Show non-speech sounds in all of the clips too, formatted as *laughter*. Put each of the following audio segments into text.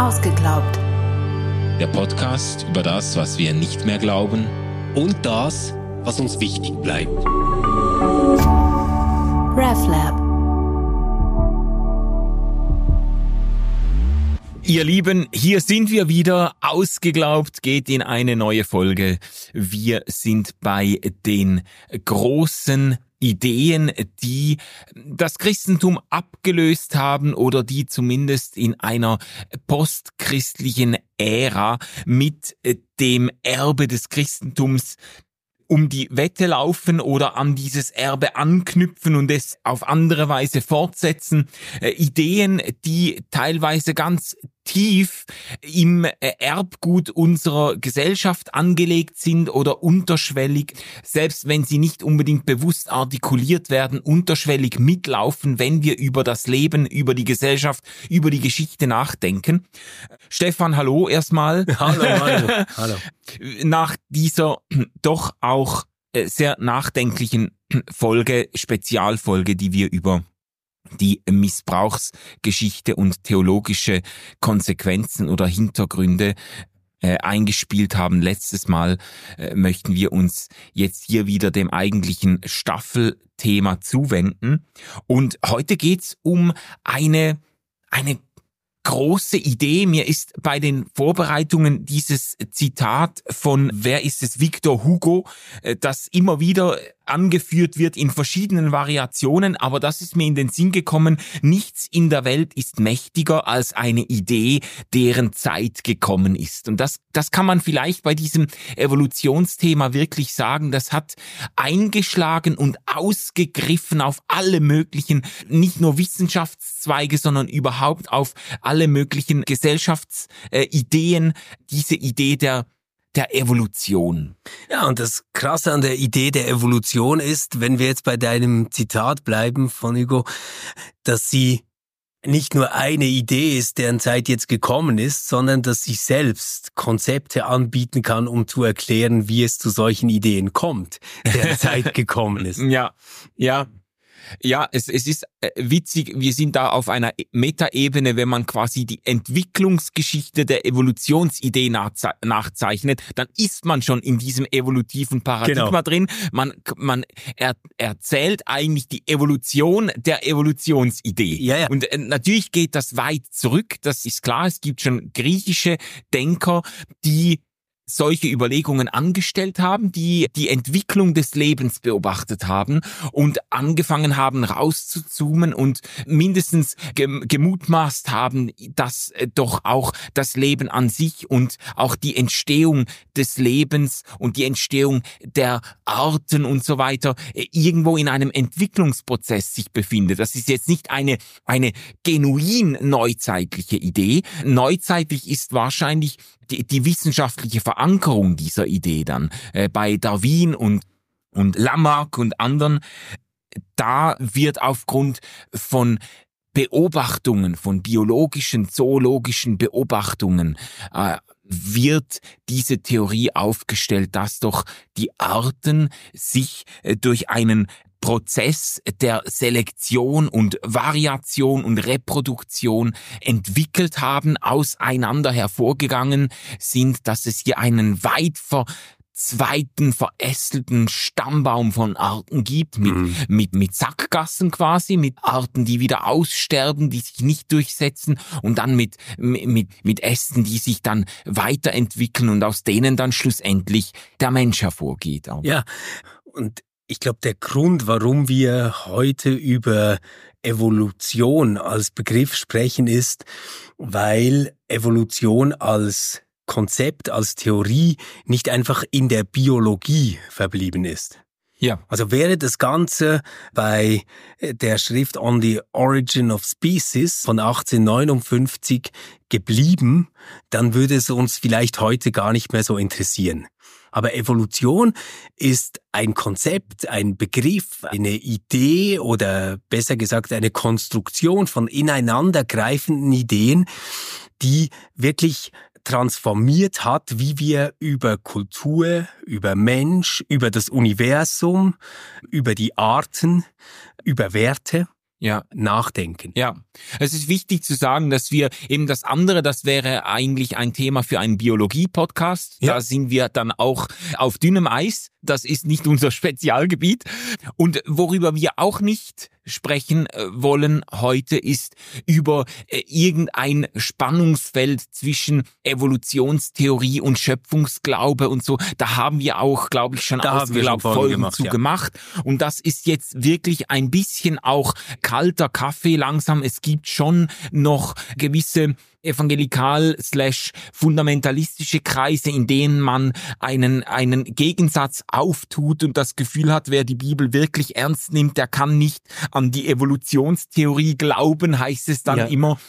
Ausgeglaubt. Der Podcast über das, was wir nicht mehr glauben und das, was uns wichtig bleibt. RefLab. Ihr Lieben, hier sind wir wieder. Ausgeglaubt geht in eine neue Folge. Wir sind bei den großen Ideen, die das Christentum abgelöst haben oder die zumindest in einer postchristlichen Ära mit dem Erbe des Christentums um die Wette laufen oder an dieses Erbe anknüpfen und es auf andere Weise fortsetzen. Äh, Ideen, die teilweise ganz tief im äh, Erbgut unserer Gesellschaft angelegt sind oder unterschwellig, selbst wenn sie nicht unbedingt bewusst artikuliert werden, unterschwellig mitlaufen, wenn wir über das Leben, über die Gesellschaft, über die Geschichte nachdenken. Stefan, hallo erstmal. Hallo, *laughs* hallo, hallo. Nach dieser *clears throat* doch auch äh, sehr nachdenklichen *clears throat* Folge, Spezialfolge, die wir über die Missbrauchsgeschichte und theologische Konsequenzen oder Hintergründe äh, eingespielt haben. Letztes Mal äh, möchten wir uns jetzt hier wieder dem eigentlichen Staffelthema zuwenden. Und heute geht's um eine, eine große Idee. Mir ist bei den Vorbereitungen dieses Zitat von, wer ist es, Victor Hugo, äh, das immer wieder angeführt wird in verschiedenen Variationen, aber das ist mir in den Sinn gekommen, nichts in der Welt ist mächtiger als eine Idee, deren Zeit gekommen ist. Und das, das kann man vielleicht bei diesem Evolutionsthema wirklich sagen, das hat eingeschlagen und ausgegriffen auf alle möglichen, nicht nur Wissenschaftszweige, sondern überhaupt auf alle möglichen Gesellschaftsideen, diese Idee der der Evolution. Ja, und das Krasse an der Idee der Evolution ist, wenn wir jetzt bei deinem Zitat bleiben von Hugo, dass sie nicht nur eine Idee ist, deren Zeit jetzt gekommen ist, sondern dass sie selbst Konzepte anbieten kann, um zu erklären, wie es zu solchen Ideen kommt, deren *laughs* Zeit gekommen ist. Ja, ja, ja, es, es ist äh, witzig, wir sind da auf einer e-, Metaebene, wenn man quasi die Entwicklungsgeschichte der Evolutionsidee nachze nachzeichnet, dann ist man schon in diesem evolutiven Paradigma genau. drin. Man, man er, erzählt eigentlich die Evolution der Evolutionsidee. Ja, ja. Und äh, natürlich geht das weit zurück, das ist klar. Es gibt schon griechische Denker, die solche Überlegungen angestellt haben, die die Entwicklung des Lebens beobachtet haben und angefangen haben rauszuzoomen und mindestens gemutmaßt haben, dass äh, doch auch das Leben an sich und auch die Entstehung des Lebens und die Entstehung der Arten und so weiter äh, irgendwo in einem Entwicklungsprozess sich befindet. Das ist jetzt nicht eine, eine genuin neuzeitliche Idee. Neuzeitlich ist wahrscheinlich die, die wissenschaftliche Verankerung dieser Idee dann äh, bei Darwin und, und Lamarck und anderen, da wird aufgrund von Beobachtungen, von biologischen, zoologischen Beobachtungen, äh, wird diese Theorie aufgestellt, dass doch die Arten sich äh, durch einen Prozess der Selektion und Variation und Reproduktion entwickelt haben, auseinander hervorgegangen sind, dass es hier einen weit ver zweiten verästelten Stammbaum von Arten gibt, mit, mhm. mit, mit Sackgassen quasi, mit Arten, die wieder aussterben, die sich nicht durchsetzen und dann mit, mit, mit Ästen, die sich dann weiterentwickeln und aus denen dann schlussendlich der Mensch hervorgeht. Ja, und ich glaube, der Grund, warum wir heute über Evolution als Begriff sprechen, ist, weil Evolution als Konzept, als Theorie nicht einfach in der Biologie verblieben ist. Ja. Also wäre das Ganze bei der Schrift On the Origin of Species von 1859 geblieben, dann würde es uns vielleicht heute gar nicht mehr so interessieren. Aber Evolution ist ein Konzept, ein Begriff, eine Idee oder besser gesagt eine Konstruktion von ineinandergreifenden Ideen, die wirklich transformiert hat, wie wir über Kultur, über Mensch, über das Universum, über die Arten, über Werte ja. nachdenken. Ja, es ist wichtig zu sagen, dass wir eben das andere, das wäre eigentlich ein Thema für einen Biologie-Podcast. Ja. Da sind wir dann auch auf dünnem Eis. Das ist nicht unser Spezialgebiet. Und worüber wir auch nicht sprechen äh, wollen heute ist über äh, irgendein Spannungsfeld zwischen Evolutionstheorie und Schöpfungsglaube und so. Da haben wir auch, glaube ich, schon da Folgen, Folgen gemacht, zu ja. gemacht. Und das ist jetzt wirklich ein bisschen auch kalter Kaffee langsam. Es gibt schon noch gewisse evangelikal slash fundamentalistische Kreise, in denen man einen, einen Gegensatz auftut und das Gefühl hat, wer die Bibel wirklich ernst nimmt, der kann nicht an die Evolutionstheorie glauben, heißt es dann ja. immer.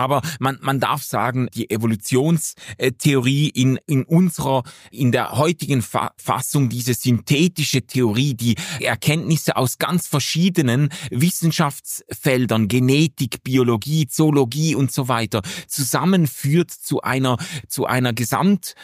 Aber man, man darf sagen, die Evolutionstheorie in, in unserer, in der heutigen Fassung, diese synthetische Theorie, die Erkenntnisse aus ganz verschiedenen Wissenschaftsfeldern, Genetik, Biologie, Zoologie und so weiter zusammenführt zu einer, zu einer Gesamt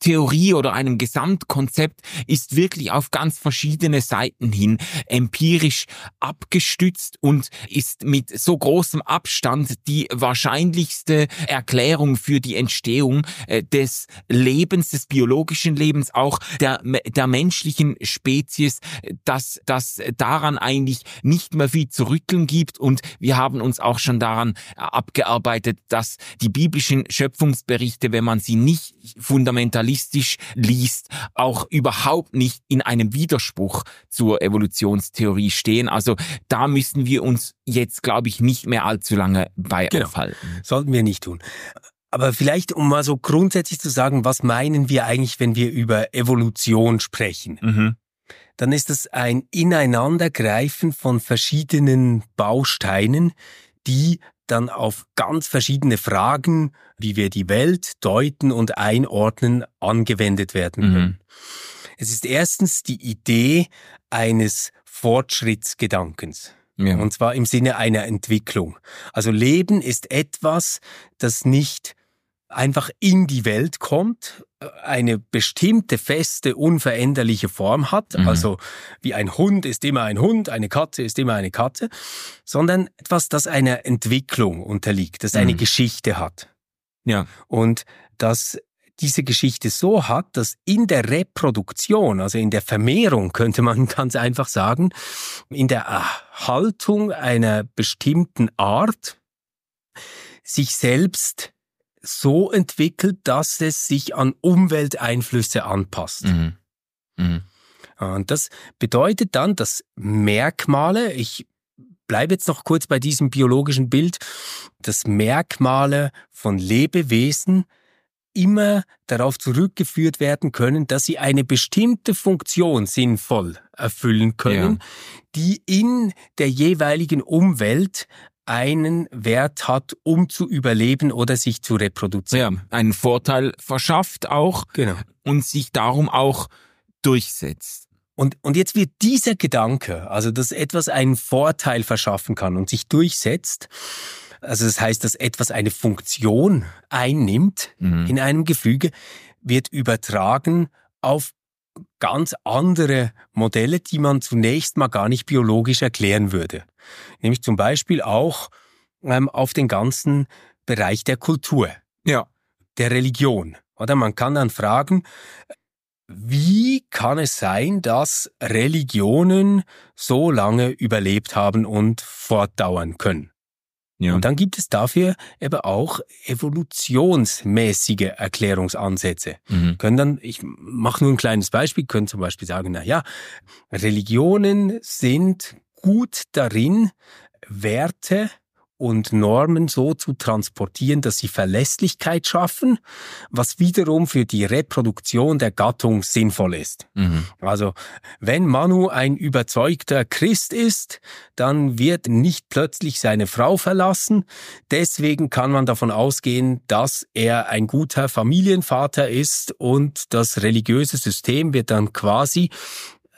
Theorie oder einem Gesamtkonzept ist wirklich auf ganz verschiedene Seiten hin empirisch abgestützt und ist mit so großem Abstand die wahrscheinlichste Erklärung für die Entstehung äh, des Lebens, des biologischen Lebens, auch der, der menschlichen Spezies, dass das daran eigentlich nicht mehr viel zu rütteln gibt. Und wir haben uns auch schon daran abgearbeitet, dass die biblischen Schöpfungsberichte, wenn man sie nicht fundamental realistisch liest, auch überhaupt nicht in einem Widerspruch zur Evolutionstheorie stehen. Also da müssen wir uns jetzt, glaube ich, nicht mehr allzu lange bei genau. aufhalten. Sollten wir nicht tun. Aber vielleicht, um mal so grundsätzlich zu sagen, was meinen wir eigentlich, wenn wir über Evolution sprechen? Mhm. Dann ist es ein Ineinandergreifen von verschiedenen Bausteinen, die dann auf ganz verschiedene Fragen, wie wir die Welt deuten und einordnen, angewendet werden mhm. können. Mhm. Es ist erstens die Idee eines Fortschrittsgedankens. Ja. Und zwar im Sinne einer Entwicklung. Also Leben ist etwas, das nicht einfach in die Welt kommt, eine bestimmte feste, unveränderliche Form hat. Mhm. Also wie ein Hund ist immer ein Hund, eine Katze ist immer eine Katze, sondern etwas, das einer Entwicklung unterliegt, das eine mhm. Geschichte hat. Ja. Und das diese Geschichte so hat, dass in der Reproduktion, also in der Vermehrung, könnte man *laughs* ganz einfach sagen, in der Erhaltung einer bestimmten Art sich selbst so entwickelt, dass es sich an Umwelteinflüsse anpasst. Mhm. Mhm. Und das bedeutet dann, dass Merkmale, ich bleibe jetzt noch kurz bei diesem biologischen Bild, dass Merkmale von Lebewesen immer darauf zurückgeführt werden können, dass sie eine bestimmte Funktion sinnvoll erfüllen können, ja. die in der jeweiligen Umwelt einen Wert hat, um zu überleben oder sich zu reproduzieren. Ja, einen Vorteil verschafft auch genau. und sich darum auch durchsetzt. Und, und jetzt wird dieser Gedanke, also dass etwas einen Vorteil verschaffen kann und sich durchsetzt, also das heißt, dass etwas eine Funktion einnimmt mhm. in einem Gefüge, wird übertragen auf ganz andere Modelle, die man zunächst mal gar nicht biologisch erklären würde. Nämlich zum Beispiel auch ähm, auf den ganzen Bereich der Kultur, ja. der Religion. Oder man kann dann fragen, wie kann es sein, dass Religionen so lange überlebt haben und fortdauern können? Ja. Und dann gibt es dafür eben auch evolutionsmäßige Erklärungsansätze. Mhm. Können dann, ich mache nur ein kleines Beispiel, können zum Beispiel sagen, na ja, Religionen sind gut darin, Werte und Normen so zu transportieren, dass sie Verlässlichkeit schaffen, was wiederum für die Reproduktion der Gattung sinnvoll ist. Mhm. Also wenn Manu ein überzeugter Christ ist, dann wird nicht plötzlich seine Frau verlassen. Deswegen kann man davon ausgehen, dass er ein guter Familienvater ist und das religiöse System wird dann quasi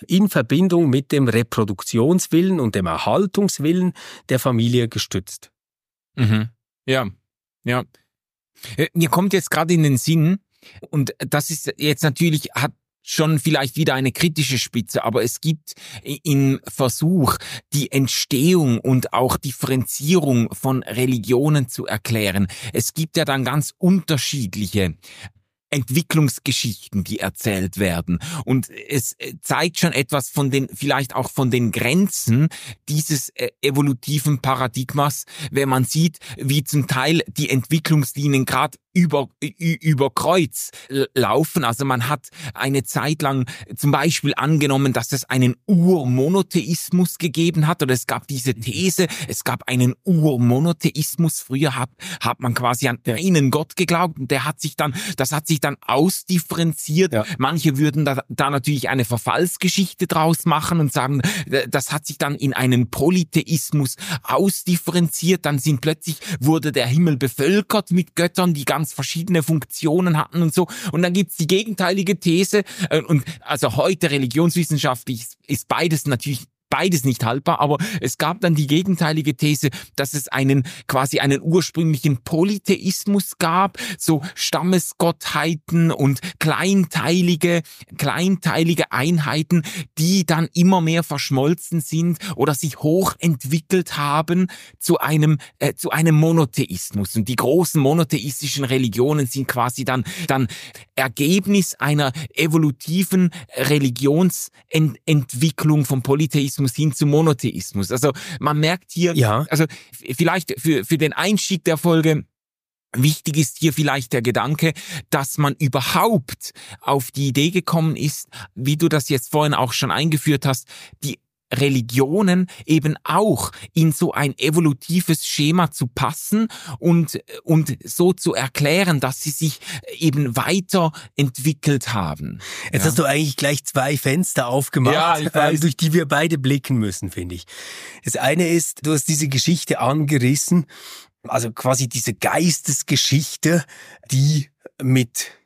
in Verbindung mit dem Reproduktionswillen und dem Erhaltungswillen der Familie gestützt. Mhm. Ja, ja. Äh, mir kommt jetzt gerade in den Sinn, und das ist jetzt natürlich, hat schon vielleicht wieder eine kritische Spitze, aber es gibt im Versuch, die Entstehung und auch Differenzierung von Religionen zu erklären. Es gibt ja dann ganz unterschiedliche Entwicklungsgeschichten, die erzählt werden. Und es äh, zeigt schon etwas von den, vielleicht auch von den Grenzen dieses äh, evolutiven Paradigmas, wenn man sieht, wie zum Teil die Entwicklungslinien gerade über, über Kreuz laufen. Also man hat eine Zeit lang zum Beispiel angenommen, dass es einen Urmonotheismus gegeben hat oder es gab diese These, es gab einen Urmonotheismus. Früher hat, hat man quasi an einen Gott geglaubt und der hat sich dann, das hat sich dann ausdifferenziert. Ja. Manche würden da, da natürlich eine Verfallsgeschichte draus machen und sagen, das hat sich dann in einen Polytheismus ausdifferenziert. Dann sind plötzlich, wurde der Himmel bevölkert mit Göttern, die ganz verschiedene Funktionen hatten und so. Und dann gibt's die gegenteilige These. Äh, und also heute religionswissenschaftlich ist beides natürlich beides nicht haltbar, aber es gab dann die gegenteilige These, dass es einen quasi einen ursprünglichen Polytheismus gab, so Stammesgottheiten und kleinteilige kleinteilige Einheiten, die dann immer mehr verschmolzen sind oder sich hochentwickelt haben zu einem äh, zu einem Monotheismus. Und die großen monotheistischen Religionen sind quasi dann dann Ergebnis einer evolutiven Religionsentwicklung vom Polytheismus Polytheismus hin zum Monotheismus. Also man merkt hier, ja. also vielleicht für, für den Einstieg der Folge, Wichtig ist hier vielleicht der Gedanke, dass man überhaupt auf die Idee gekommen ist, wie du das jetzt vorhin auch schon eingeführt hast, die Religionen eben auch in so ein evolutives Schema zu passen und, und so zu erklären, dass sie sich eben weiterentwickelt haben. Jetzt ja. hast du eigentlich gleich zwei Fenster aufgemacht, ja, *laughs* äh, durch die wir beide blicken müssen, finde ich. Das eine ist, du hast diese Geschichte angerissen, also quasi diese Geistesgeschichte, die mit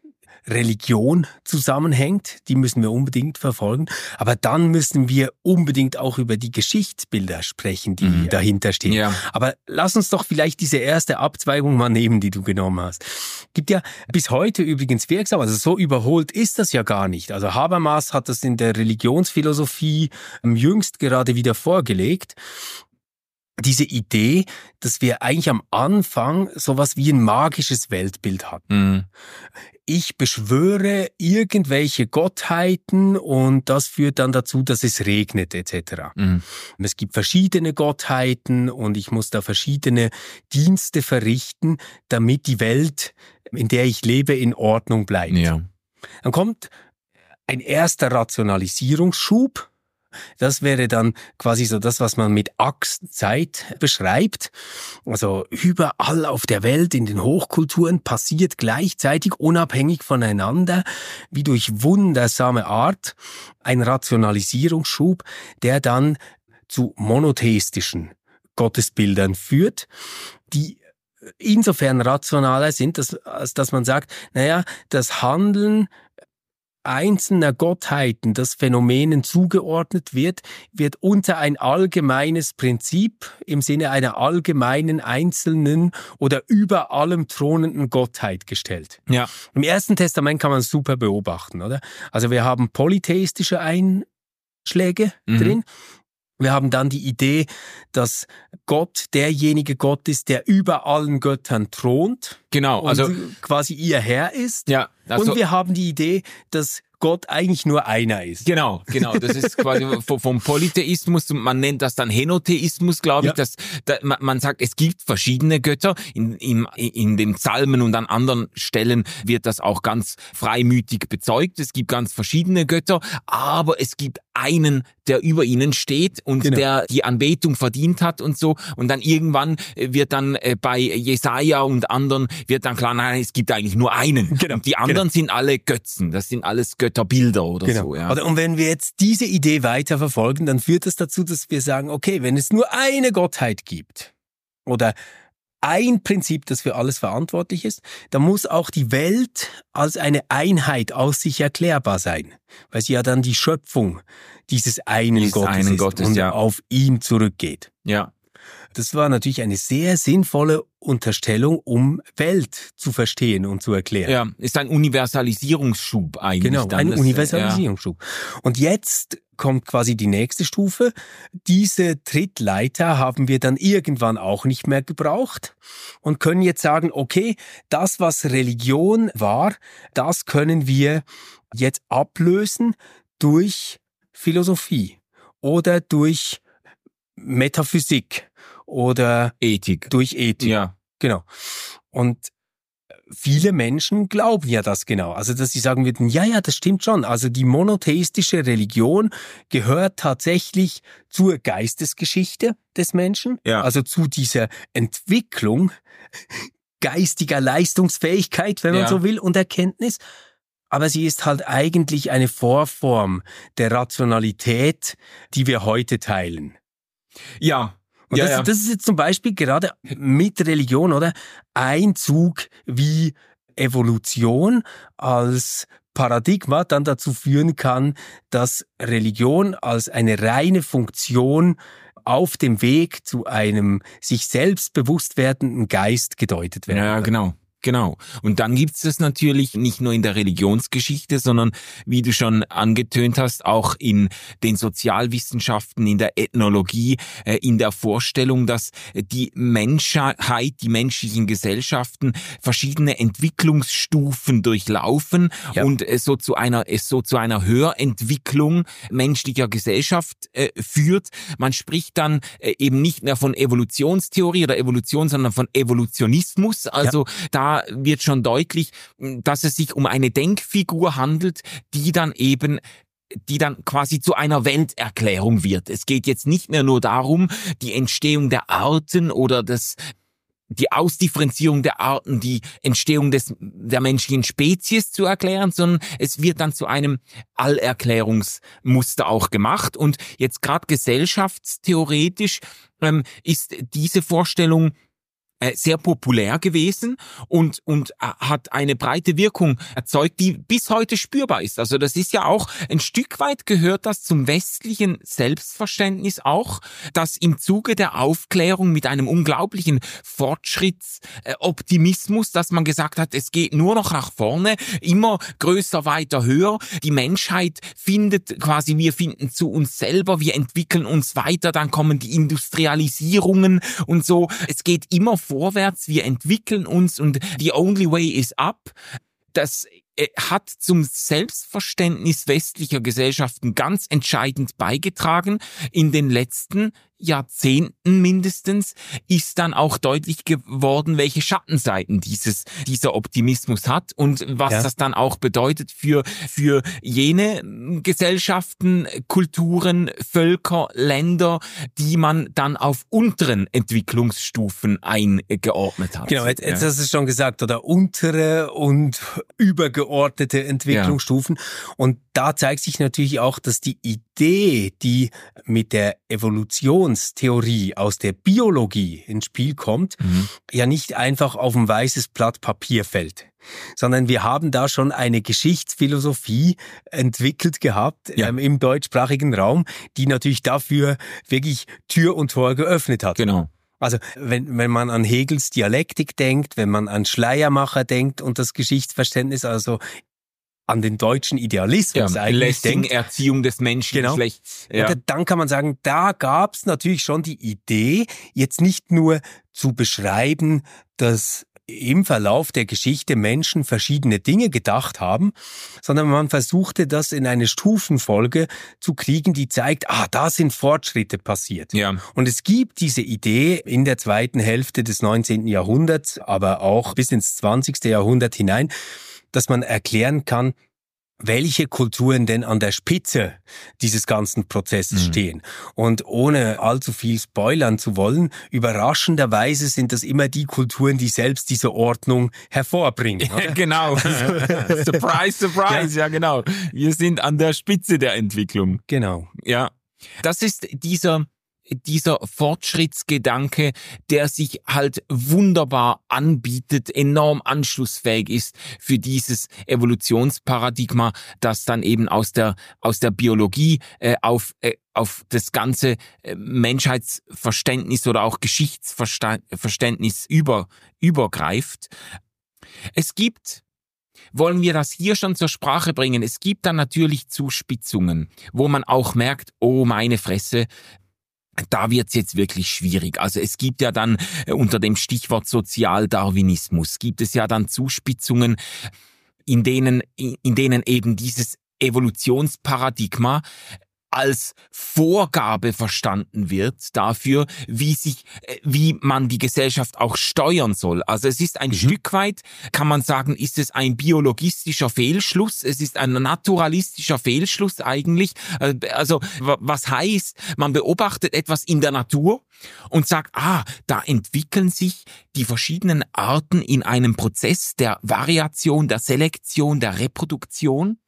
Religion zusammenhängt, die müssen wir unbedingt verfolgen. Aber dann müssen wir unbedingt auch über die Geschichtsbilder sprechen, die mhm. dahinter stehen. Ja. Aber lass uns doch vielleicht diese erste Abzweigung mal nehmen, die du genommen hast. Gibt ja bis heute übrigens wirksam, also so überholt ist das ja gar nicht. Also Habermas hat das in der Religionsphilosophie jüngst gerade wieder vorgelegt diese Idee, dass wir eigentlich am Anfang sowas wie ein magisches Weltbild hatten. Mhm ich beschwöre irgendwelche Gottheiten und das führt dann dazu, dass es regnet etc. Mhm. Es gibt verschiedene Gottheiten und ich muss da verschiedene Dienste verrichten, damit die Welt, in der ich lebe, in Ordnung bleibt. Ja. Dann kommt ein erster Rationalisierungsschub das wäre dann quasi so das, was man mit Achszeit beschreibt. Also überall auf der Welt, in den Hochkulturen passiert gleichzeitig unabhängig voneinander, wie durch wundersame Art, ein Rationalisierungsschub, der dann zu monotheistischen Gottesbildern führt, die insofern rationaler sind, dass, als dass man sagt, naja, das Handeln einzelner Gottheiten, das Phänomenen zugeordnet wird, wird unter ein allgemeines Prinzip im Sinne einer allgemeinen einzelnen oder über allem thronenden Gottheit gestellt. Ja. Im Ersten Testament kann man es super beobachten, oder? Also wir haben polytheistische Einschläge mhm. drin. Wir haben dann die Idee, dass Gott derjenige Gott ist, der über allen Göttern thront. Genau, also quasi ihr Herr ist. Ja. Also, und wir haben die Idee, dass Gott eigentlich nur einer ist. Genau, genau. Das ist quasi *laughs* vom Polytheismus, man nennt das dann Henotheismus, glaube ich. Ja. Dass, da, man sagt, es gibt verschiedene Götter. In, in, in den Psalmen und an anderen Stellen wird das auch ganz freimütig bezeugt. Es gibt ganz verschiedene Götter, aber es gibt einen, der über ihnen steht und genau. der die Anbetung verdient hat und so. Und dann irgendwann wird dann äh, bei Jesaja und anderen wird dann klar, nein, es gibt eigentlich nur einen. Genau. Und die anderen genau. sind alle Götzen. Das sind alles Götter Götterbilder oder genau. so. Ja. Und wenn wir jetzt diese Idee weiter verfolgen, dann führt das dazu, dass wir sagen, okay, wenn es nur eine Gottheit gibt oder ein Prinzip, das für alles verantwortlich ist, dann muss auch die Welt als eine Einheit aus sich erklärbar sein, weil sie ja dann die Schöpfung dieses einen dieses Gottes einen ist Gottes, und ja. auf ihn zurückgeht. Ja. Das war natürlich eine sehr sinnvolle Unterstellung, um Welt zu verstehen und zu erklären. Ja, ist ein Universalisierungsschub eigentlich. Genau, dann. ein Das, Universalisierungsschub. Und jetzt kommt quasi die nächste Stufe. Diese Trittleiter haben wir dann irgendwann auch nicht mehr gebraucht und können jetzt sagen, okay, das, was Religion war, das können wir jetzt ablösen durch Philosophie oder durch Metaphysik oder Ethik. durch Ethik. Ja. Genau. Und viele Menschen glauben ja das genau. Also, dass sie sagen würden, ja, ja, das stimmt schon. Also die monotheistische Religion gehört tatsächlich zur Geistesgeschichte des Menschen. Ja. Also zu dieser Entwicklung geistiger Leistungsfähigkeit, wenn man Ja. so will, und Erkenntnis. Aber sie ist halt eigentlich eine Vorform der Rationalität, die wir heute teilen. Ja. Und ja, das, ja. das ist jetzt zum Beispiel gerade mit Religion, oder? Ein Zug wie Evolution als Paradigma dann dazu führen kann, dass Religion als eine reine Funktion auf dem Weg zu einem sich selbst bewusst werdenden Geist gedeutet werden. Ja, genau. Genau. Und dann gibt's das natürlich nicht nur in der Religionsgeschichte, sondern wie du schon angetönt hast, auch in den Sozialwissenschaften, in der Ethnologie, äh, in der Vorstellung, dass die Menschheit, die menschlichen Gesellschaften verschiedene Entwicklungsstufen durchlaufen Ja. und es so zu einer, es so zu einer Höherentwicklung menschlicher Gesellschaft äh, führt. Man spricht dann äh, eben nicht mehr von Evolutionstheorie oder Evolution, sondern von Evolutionismus. Also da wird schon deutlich, dass es sich um eine Denkfigur handelt, die dann eben die dann quasi zu einer Welterklärung wird. Es geht jetzt nicht mehr nur darum, die Entstehung der Arten oder das die Ausdifferenzierung der Arten, die Entstehung des, der menschlichen Spezies zu erklären, sondern es wird dann zu einem Allerklärungsmuster auch gemacht. Und jetzt gerade gesellschaftstheoretisch ähm, ist diese Vorstellung sehr populär gewesen und, und äh, hat eine breite Wirkung erzeugt, die bis heute spürbar ist. Also das ist ja auch ein Stück weit gehört das zum westlichen Selbstverständnis auch, dass im Zuge der Aufklärung mit einem unglaublichen Fortschrittsoptimismus, dass man gesagt hat, es geht nur noch nach vorne, immer größer, weiter, höher. Die Menschheit findet quasi, wir finden zu uns selber, wir entwickeln uns weiter, dann kommen die Industrialisierungen und so. Es geht immer vorwärts, wir entwickeln uns und the only way is up. Das hat zum Selbstverständnis westlicher Gesellschaften ganz entscheidend beigetragen. In den letzten Jahrzehnten mindestens ist dann auch deutlich geworden, welche Schattenseiten dieses, dieser Optimismus hat und was Ja. das dann auch bedeutet für, für jene Gesellschaften, Kulturen, Völker, Länder, die man dann auf unteren Entwicklungsstufen eingeordnet hat. Genau, jetzt, jetzt Ja. hast du es schon gesagt, oder untere und übergeordnete Entwicklungsstufen. Und da zeigt sich natürlich auch, dass die Idee, die mit der Evolutionstheorie aus der Biologie ins Spiel kommt, Mhm. ja nicht einfach auf ein weißes Blatt Papier fällt. Sondern wir haben da schon eine Geschichtsphilosophie entwickelt gehabt Ja. ähm, im deutschsprachigen Raum, die natürlich dafür wirklich Tür und Tor geöffnet hat. Genau. Also wenn, wenn man an Hegels Dialektik denkt, wenn man an Schleiermacher denkt und das Geschichtsverständnis, also an den deutschen Idealismus Ja, eigentlich denkt, Erziehung des Menschengeschlechts. Ja. und dann kann man sagen, da gab es natürlich schon die Idee, jetzt nicht nur zu beschreiben, dass im Verlauf der Geschichte Menschen verschiedene Dinge gedacht haben, sondern man versuchte das in eine Stufenfolge zu kriegen, die zeigt, ah, da sind Fortschritte passiert. ja. Und es gibt diese Idee in der zweiten Hälfte des 19. Jahrhunderts, aber auch bis ins 20. Jahrhundert hinein, dass man erklären kann, welche Kulturen denn an der Spitze dieses ganzen Prozesses Mhm. stehen. Und ohne allzu viel spoilern zu wollen, überraschenderweise sind das immer die Kulturen, die selbst diese Ordnung hervorbringen. Oder? genau. *laughs* surprise, surprise, ja. genau. Wir sind an der Spitze der Entwicklung. Genau. Ja. Das ist dieser dieser Fortschrittsgedanke, der sich halt wunderbar anbietet, enorm anschlussfähig ist für dieses Evolutionsparadigma, das dann eben aus der aus der Biologie äh, auf äh, auf das ganze äh, Menschheitsverständnis oder auch Geschichtsverständnis über übergreift. Es gibt wollen wir das hier schon zur Sprache bringen. Es gibt dann natürlich Zuspitzungen, wo man auch merkt, oh meine Fresse, da wird's jetzt wirklich schwierig. Also es gibt ja dann äh, unter dem Stichwort Sozialdarwinismus gibt es ja dann Zuspitzungen, in denen, in denen eben dieses Evolutionsparadigma als Vorgabe verstanden wird dafür, wie sich, äh, wie man die Gesellschaft auch steuern soll. Also es ist ein mhm. Stück weit, kann man sagen, ist es ein biologistischer Fehlschluss. Es ist ein naturalistischer Fehlschluss eigentlich. Äh, also was heißt, man beobachtet etwas in der Natur und sagt, ah, da entwickeln sich die verschiedenen Arten in einem Prozess der Variation, der Selektion, der Reproduktion.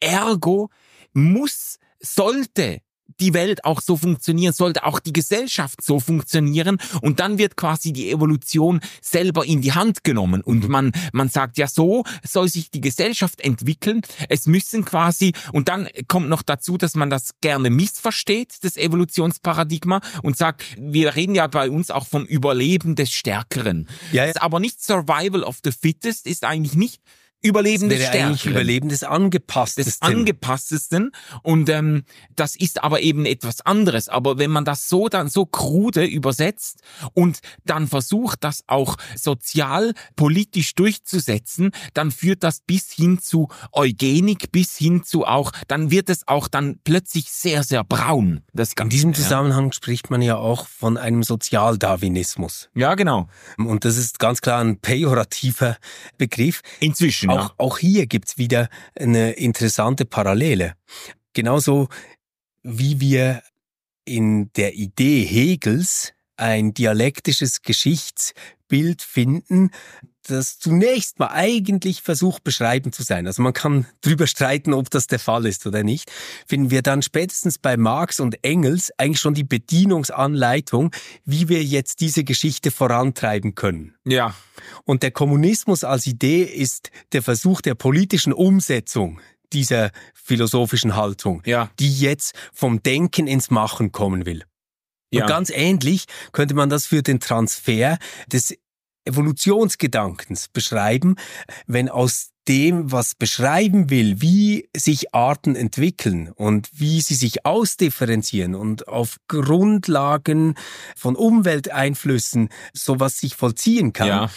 Ergo muss sollte die Welt auch so funktionieren, sollte auch die Gesellschaft so funktionieren und dann wird quasi die Evolution selber in die Hand genommen und mhm. man, man sagt ja so soll sich die Gesellschaft entwickeln. Es müssen quasi, und dann kommt noch dazu, dass man das gerne missversteht, das Evolutionsparadigma und sagt, wir reden ja bei uns auch vom Überleben des Stärkeren. Ja, ja. Aber nicht Survival of the Fittest ist eigentlich nicht Überleben des Stärkeren. Überleben des Angepasstesten. Des Angepasstesten. Und ähm, das ist aber eben etwas anderes. Aber wenn man das so dann so krude übersetzt und dann versucht, das auch sozial, politisch durchzusetzen, dann führt das bis hin zu Eugenik, bis hin zu auch, dann wird es auch dann plötzlich sehr, sehr braun. Das In diesem Zusammenhang spricht man ja auch von einem Sozialdarwinismus. Ja, genau. Und das ist ganz klar ein pejorativer Begriff. Inzwischen auch, auch hier gibt's wieder eine interessante Parallele. Genauso wie wir in der Idee Hegels ein dialektisches Geschichtsbild finden, das zunächst mal eigentlich versucht beschreiben zu sein. Also man kann drüber streiten, ob das der Fall ist oder nicht. Finden wir dann spätestens bei Marx und Engels eigentlich schon die Bedienungsanleitung, wie wir jetzt diese Geschichte vorantreiben können. Ja. Und der Kommunismus als Idee ist der Versuch der politischen Umsetzung dieser philosophischen Haltung, ja. die jetzt vom Denken ins Machen kommen will. Ja. Und ganz ähnlich könnte man das für den Transfer des Evolutionsgedankens beschreiben, wenn aus dem, was beschreiben will, wie sich Arten entwickeln und wie sie sich ausdifferenzieren und auf Grundlagen von Umwelteinflüssen sowas sich vollziehen kann, ja.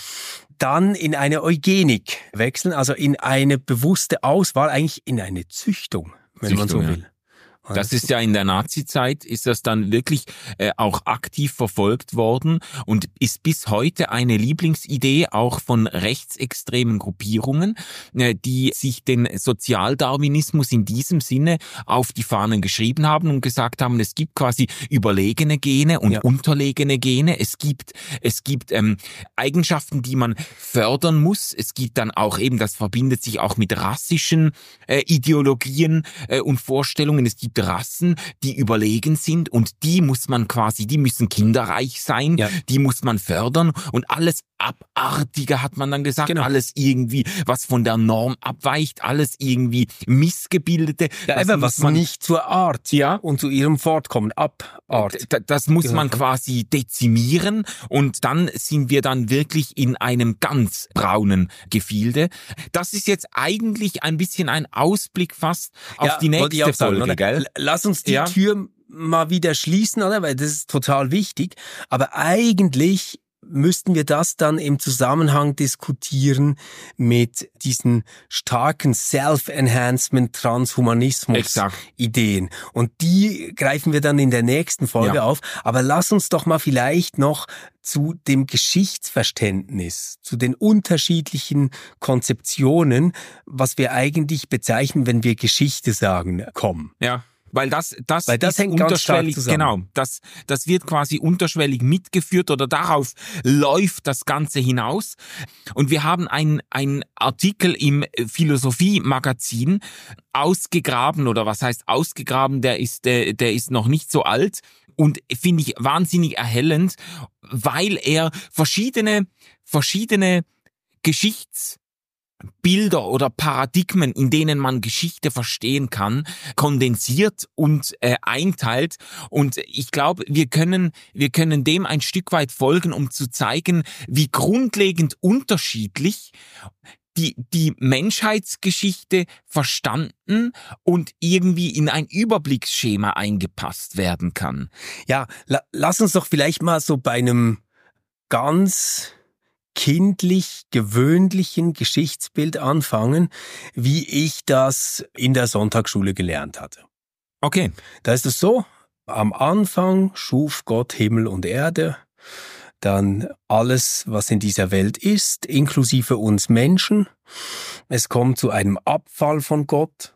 dann in eine Eugenik wechseln, also in eine bewusste Auswahl, eigentlich in eine Züchtung, wenn Züchtung, man so will. Ja. Das ist ja in der Nazi-Zeit, ist das dann wirklich äh, auch aktiv verfolgt worden und ist bis heute eine Lieblingsidee auch von rechtsextremen Gruppierungen, äh, die sich den Sozialdarwinismus in diesem Sinne auf die Fahnen geschrieben haben und gesagt haben, es gibt quasi überlegene Gene und ja. unterlegene Gene. Es gibt, es gibt ähm, Eigenschaften, die man fördern muss. Es gibt dann auch eben, das verbindet sich auch mit rassischen äh, Ideologien äh, und Vorstellungen. Es gibt Rassen, die überlegen sind und die muss man quasi, die müssen kinderreich sein, ja. die muss man fördern und alles Abartige hat man dann gesagt, genau. alles irgendwie, was von der Norm abweicht, alles irgendwie missgebildete. Ja, einfach was man nicht zur Art ja. und zu ihrem Fortkommen, Abart. Das muss man quasi dezimieren und dann sind wir dann wirklich in einem ganz braunen Gefilde. Das ist jetzt eigentlich ein bisschen ein Ausblick fast auf ja, die nächste Folge, sagen, gell? Lass uns die ja. Tür mal wieder schließen, oder? Weil das ist total wichtig. Aber eigentlich müssten wir das dann im Zusammenhang diskutieren mit diesen starken Self-Enhancement-Transhumanismus-Ideen. Und die greifen wir dann in der nächsten Folge ja. auf. Aber lass uns doch mal vielleicht noch zu dem Geschichtsverständnis, zu den unterschiedlichen Konzeptionen, was wir eigentlich bezeichnen, wenn wir Geschichte sagen, kommen. Ja. Weil das, das, Weil das hängt unterschwellig, genau, das, das wird quasi unterschwellig mitgeführt oder darauf läuft das Ganze hinaus. Und wir haben einen ein Artikel im Philosophie-Magazin ausgegraben oder was heißt ausgegraben, der ist, der, der ist noch nicht so alt und finde ich wahnsinnig erhellend, weil er verschiedene, verschiedene Geschichts Bilder oder Paradigmen, in denen man Geschichte verstehen kann, kondensiert und äh, einteilt. Und ich glaube, wir können, wir können dem ein Stück weit folgen, um zu zeigen, wie grundlegend unterschiedlich die, die Menschheitsgeschichte verstanden und irgendwie in ein Überblicksschema eingepasst werden kann. Ja, la lass uns doch vielleicht mal so bei einem ganz kindlich gewöhnlichen Geschichtsbild anfangen, wie ich das in der Sonntagsschule gelernt hatte. Okay. Da ist es so, am Anfang schuf Gott Himmel und Erde, dann alles, was in dieser Welt ist, inklusive uns Menschen. Es kommt zu einem Abfall von Gott.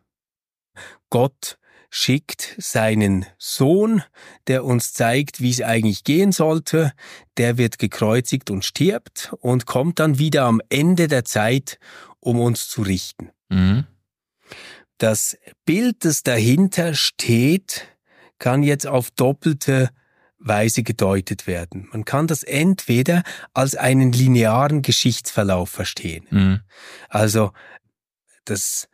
Gott schickt seinen Sohn, der uns zeigt, wie es eigentlich gehen sollte. Der wird gekreuzigt und stirbt und kommt dann wieder am Ende der Zeit, um uns zu richten. Mhm. Das Bild, das dahinter steht, kann jetzt auf doppelte Weise gedeutet werden. Man kann das entweder als einen linearen Geschichtsverlauf verstehen. Mhm. Also, dass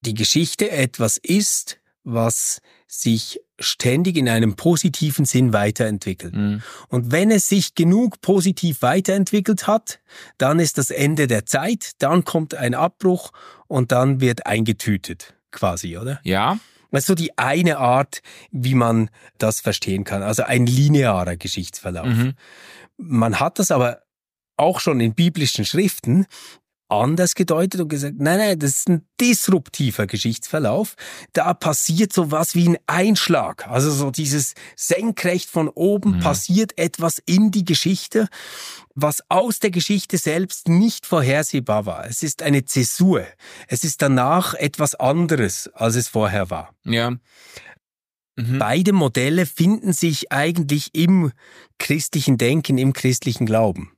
die Geschichte etwas ist, was sich ständig in einem positiven Sinn weiterentwickelt. Mhm. Und wenn es sich genug positiv weiterentwickelt hat, dann ist das Ende der Zeit, dann kommt ein Abbruch und dann wird eingetütet, quasi, oder? Ja. Das ist so die eine Art, wie man das verstehen kann. Also ein linearer Geschichtsverlauf. Mhm. Man hat das aber auch schon in biblischen Schriften, anders gedeutet und gesagt, nein, nein, das ist ein disruptiver Geschichtsverlauf. Da passiert so was wie ein Einschlag. Also so dieses senkrecht von oben mhm. passiert etwas in die Geschichte, was aus der Geschichte selbst nicht vorhersehbar war. Es ist eine Zäsur. Es ist danach etwas anderes, als es vorher war. Ja. Mhm. Beide Modelle finden sich eigentlich im christlichen Denken, im christlichen Glauben.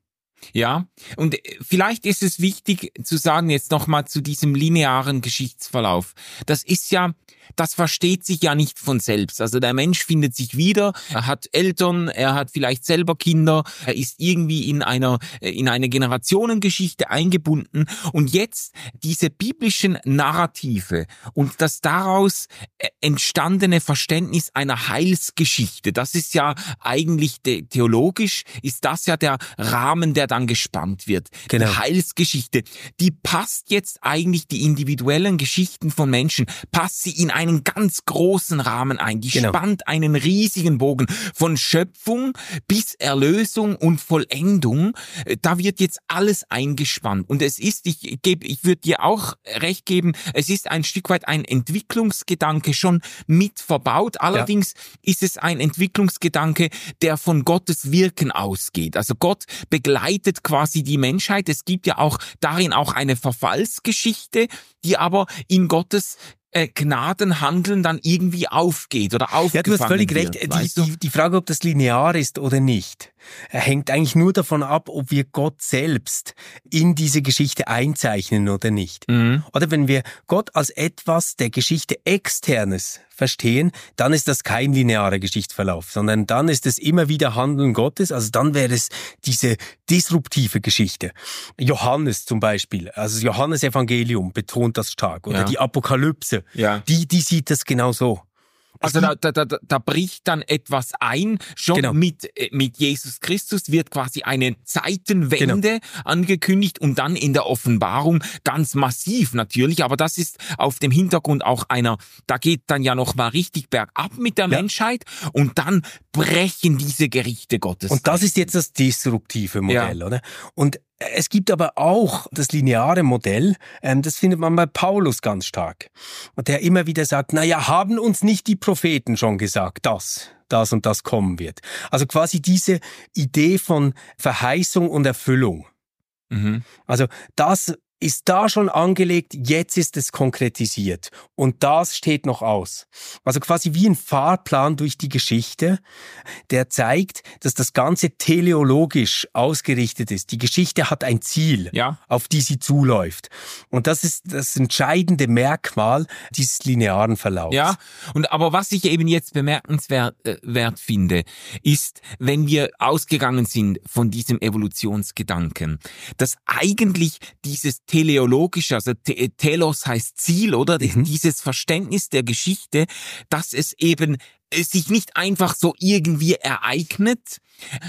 Ja, und äh, vielleicht ist es wichtig zu sagen jetzt nochmal zu diesem linearen Geschichtsverlauf. Das ist ja das versteht sich ja nicht von selbst. Also der Mensch findet sich wieder, er hat Eltern, er hat vielleicht selber Kinder, er ist irgendwie in einer, in eine Generationengeschichte eingebunden und jetzt diese biblischen Narrative und das daraus äh, entstandene Verständnis einer Heilsgeschichte, das ist ja eigentlich theologisch, ist das ja der Rahmen, der dann gespannt wird. Genau. Die Heilsgeschichte, die passt jetzt eigentlich die individuellen Geschichten von Menschen, passt sie in einen ganz großen Rahmen ein. Die genau. spannt einen riesigen Bogen von Schöpfung bis Erlösung und Vollendung. Äh, da wird jetzt alles eingespannt. Und es ist, ich gebe, ich würde dir auch recht geben, es ist ein Stück weit ein Entwicklungsgedanke schon mit verbaut. Allerdings ja. ist es ein Entwicklungsgedanke, der von Gottes Wirken ausgeht. Also Gott begleitet quasi die Menschheit. Es gibt ja auch darin auch eine Verfallsgeschichte, die aber in Gottes äh, Gnadenhandeln dann irgendwie aufgeht oder aufgefangen Ja, du hast völlig wird, recht. Die, die, die Frage, ob das linear ist oder nicht, hängt eigentlich nur davon ab, ob wir Gott selbst in diese Geschichte einzeichnen oder nicht. Mhm. Oder wenn wir Gott als etwas der Geschichte externes verstehen, dann ist das kein linearer Geschichtsverlauf, sondern dann ist es immer wieder Handeln Gottes, also dann wäre es diese disruptive Geschichte. Johannes zum Beispiel, also Johannes Evangelium betont das stark, oder ja. die Apokalypse, ja. die, die sieht das genau so. Also da, da, da, da bricht dann etwas ein. Schon genau. mit, äh, mit Jesus Christus wird quasi eine Zeitenwende genau. angekündigt und dann in der Offenbarung ganz massiv natürlich. Aber das ist auf dem Hintergrund auch einer, da geht dann ja noch mal richtig bergab mit der ja. Menschheit und dann brechen diese Gerichte Gottes. Und das ist jetzt das disruptive Modell, ja. oder? Und es gibt aber auch das lineare Modell, ähm, das findet man bei Paulus ganz stark. Der immer wieder sagt, na ja, haben uns nicht die Propheten schon gesagt, dass das und das kommen wird. Also quasi diese Idee von Verheißung und Erfüllung. Mhm. Also das ist da schon angelegt, jetzt ist es konkretisiert. Und das steht noch aus. Also quasi wie ein Fahrplan durch die Geschichte, der zeigt, dass das Ganze teleologisch ausgerichtet ist. Die Geschichte hat ein Ziel, ja. auf die sie zuläuft. Und das ist das entscheidende Merkmal dieses linearen Verlaufs. Ja, und aber was ich eben jetzt bemerkenswert äh, wert finde, ist, wenn wir ausgegangen sind von diesem Evolutionsgedanken, dass eigentlich dieses teleologische, also Telos heißt Ziel, oder? Mhm. Dieses Verständnis der Geschichte, dass es eben sich nicht einfach so irgendwie ereignet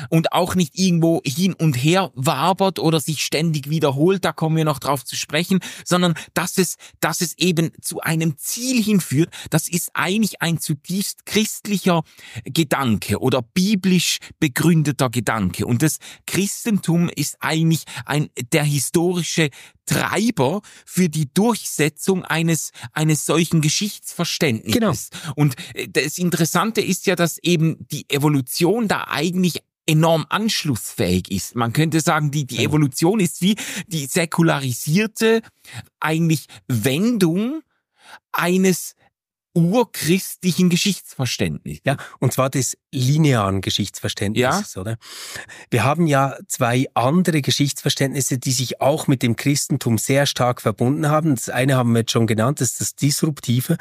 und auch nicht irgendwo hin und her wabert oder sich ständig wiederholt, da kommen wir noch drauf zu sprechen, sondern dass es, dass es eben zu einem Ziel hinführt, das ist eigentlich ein zutiefst christlicher Gedanke oder biblisch begründeter Gedanke. Und das Christentum ist eigentlich ein, der historische Treiber für die Durchsetzung eines, eines solchen Geschichtsverständnisses. Genau. Und äh, das Interessante ist ja, dass eben die Evolution da eigentlich enorm anschlussfähig ist. Man könnte sagen, die, die Evolution ist wie die säkularisierte eigentlich Wendung eines urchristlichen Geschichtsverständnis. Ja, und zwar des linearen Geschichtsverständnisses, ja. oder? Wir haben ja zwei andere Geschichtsverständnisse, die sich auch mit dem Christentum sehr stark verbunden haben. Das eine haben wir jetzt schon genannt, das ist das Disruptive.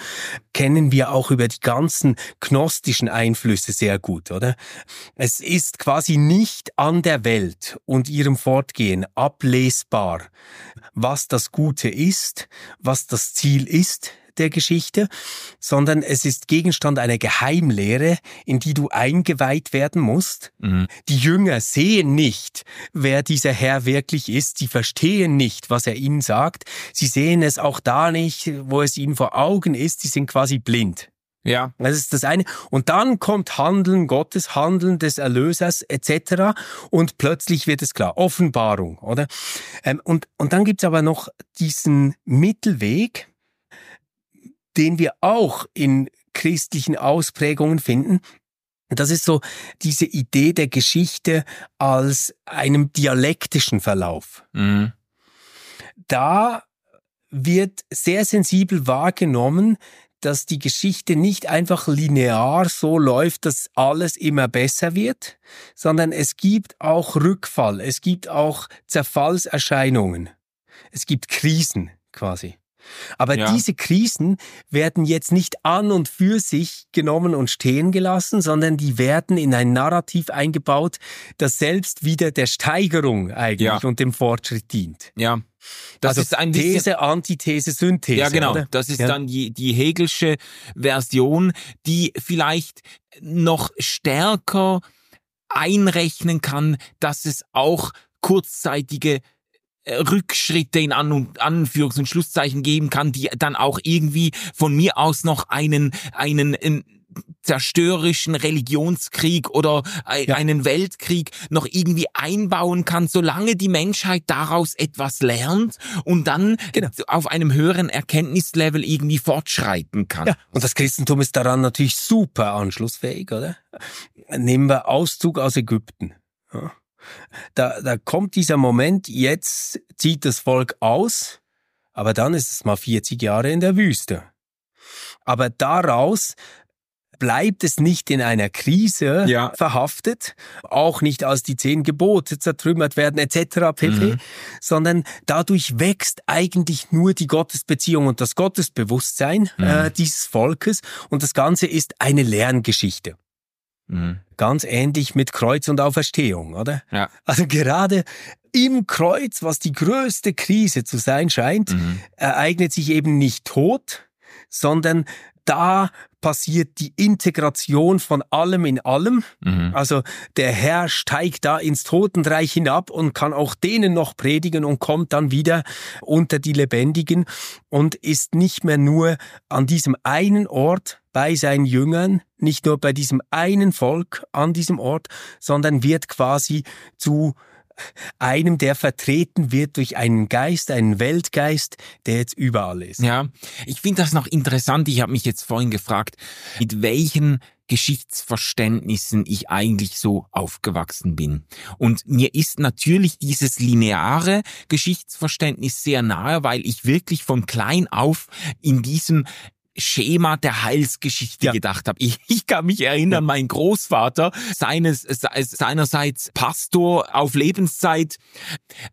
Kennen wir auch über die ganzen gnostischen Einflüsse sehr gut, oder? Es ist quasi nicht an der Welt und ihrem Fortgehen ablesbar, was das Gute ist, was das Ziel ist, der Geschichte, sondern es ist Gegenstand einer Geheimlehre, in die du eingeweiht werden musst. Mhm. Die Jünger sehen nicht, wer dieser Herr wirklich ist. Sie verstehen nicht, was er ihnen sagt. Sie sehen es auch da nicht, wo es ihnen vor Augen ist. Sie sind quasi blind. Ja. Das ist das eine. Und dann kommt Handeln Gottes, Handeln des Erlösers etc. Und plötzlich wird es klar. Offenbarung, oder? Ähm, und, und dann gibt's aber noch diesen Mittelweg, den wir auch in christlichen Ausprägungen finden. Das ist so diese Idee der Geschichte als einem dialektischen Verlauf. Mhm. Da wird sehr sensibel wahrgenommen, dass die Geschichte nicht einfach linear so läuft, dass alles immer besser wird, sondern es gibt auch Rückfall, es gibt auch Zerfallserscheinungen, es gibt Krisen quasi. Aber ja. diese Krisen werden jetzt nicht an und für sich genommen und stehen gelassen, sondern die werden in ein Narrativ eingebaut, das selbst wieder der Steigerung eigentlich ja. und dem Fortschritt dient. Ja. Das also ist ein bisschen, These, Antithese, Synthese. Ja, genau. Oder? Das ist ja. dann die, die Hegelsche Version, die vielleicht noch stärker einrechnen kann, dass es auch kurzzeitige Rückschritte in An Anführungs- und Schlusszeichen geben kann, die dann auch irgendwie von mir aus noch einen, einen, einen zerstörerischen Religionskrieg oder ja. einen Weltkrieg noch irgendwie einbauen kann, solange die Menschheit daraus etwas lernt und dann genau. auf einem höheren Erkenntnislevel irgendwie fortschreiten kann. Ja. Und das Christentum ist daran natürlich super anschlussfähig, oder? Nehmen wir Auszug aus Ägypten. Ja. Da, da kommt dieser Moment, jetzt zieht das Volk aus, aber dann ist es mal 40 Jahre in der Wüste. Aber daraus bleibt es nicht in einer Krise ja. verhaftet, auch nicht als die zehn Gebote zertrümmert werden etc. pp, mhm. sondern dadurch wächst eigentlich nur die Gottesbeziehung und das Gottesbewusstsein mhm. äh, dieses Volkes und das Ganze ist eine Lerngeschichte. Mhm. Ganz ähnlich mit Kreuz und Auferstehung, oder? Ja. Also gerade im Kreuz, was die größte Krise zu sein scheint, mhm. ereignet sich eben nicht Tod, sondern da passiert die Integration von allem in allem. Mhm. Also der Herr steigt da ins Totenreich hinab und kann auch denen noch predigen und kommt dann wieder unter die Lebendigen und ist nicht mehr nur an diesem einen Ort bei seinen Jüngern, nicht nur bei diesem einen Volk an diesem Ort, sondern wird quasi zu einem, der vertreten wird durch einen Geist, einen Weltgeist, der jetzt überall ist. Ja, ich finde das noch interessant. Ich habe mich jetzt vorhin gefragt, mit welchen Geschichtsverständnissen ich eigentlich so aufgewachsen bin. Und mir ist natürlich dieses lineare Geschichtsverständnis sehr nahe, weil ich wirklich von klein auf in diesem Schema der Heilsgeschichte ja. gedacht habe. Ich, ich kann mich erinnern, ja. mein Großvater, seines, seinerseits Pastor auf Lebenszeit,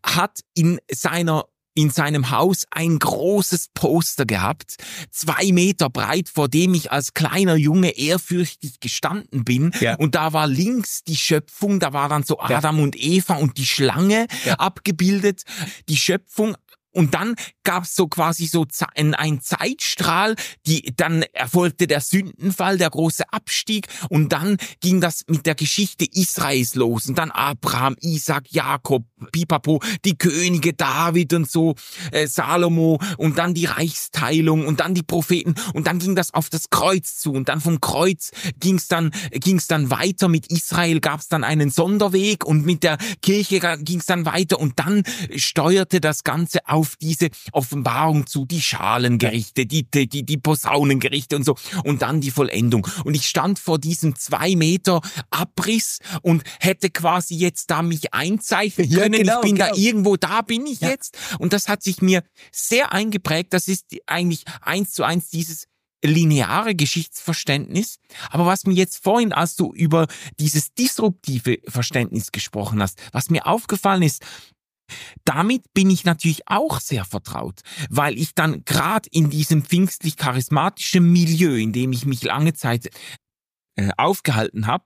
hat in seiner in seinem Haus ein großes Poster gehabt, zwei Meter breit, vor dem ich als kleiner Junge ehrfürchtig gestanden bin. Ja. Und da war links die Schöpfung, da war dann so Adam ja. und Eva und die Schlange ja. abgebildet. Die Schöpfung und dann gab es so quasi so ein Zeitstrahl, die dann erfolgte der Sündenfall, der große Abstieg. Und dann ging das mit der Geschichte Israels los. Und dann Abraham, Isaac, Jakob, Pipapo, die Könige David und so, äh, Salomo. Und dann die Reichsteilung und dann die Propheten. Und dann ging das auf das Kreuz zu. Und dann vom Kreuz ging's dann ging's dann weiter. Mit Israel gab's dann einen Sonderweg. Und mit der Kirche ging's dann weiter. Und dann steuerte das Ganze auf auf diese Offenbarung zu, die Schalengerichte, die, die, die Posaunengerichte und so und dann die Vollendung. Und ich stand vor diesem zwei Meter Abriss und hätte quasi jetzt da mich einzeichnen *laughs* können. Ja, genau, ich bin genau. da irgendwo, da bin ich ja. jetzt. Und das hat sich mir sehr eingeprägt. Das ist eigentlich eins zu eins dieses lineare Geschichtsverständnis. Aber was mir jetzt vorhin, als du über dieses disruptive Verständnis gesprochen hast, was mir aufgefallen ist, damit bin ich natürlich auch sehr vertraut, weil ich dann gerade in diesem pfingstlich-charismatischen Milieu, in dem ich mich lange Zeit äh, aufgehalten habe,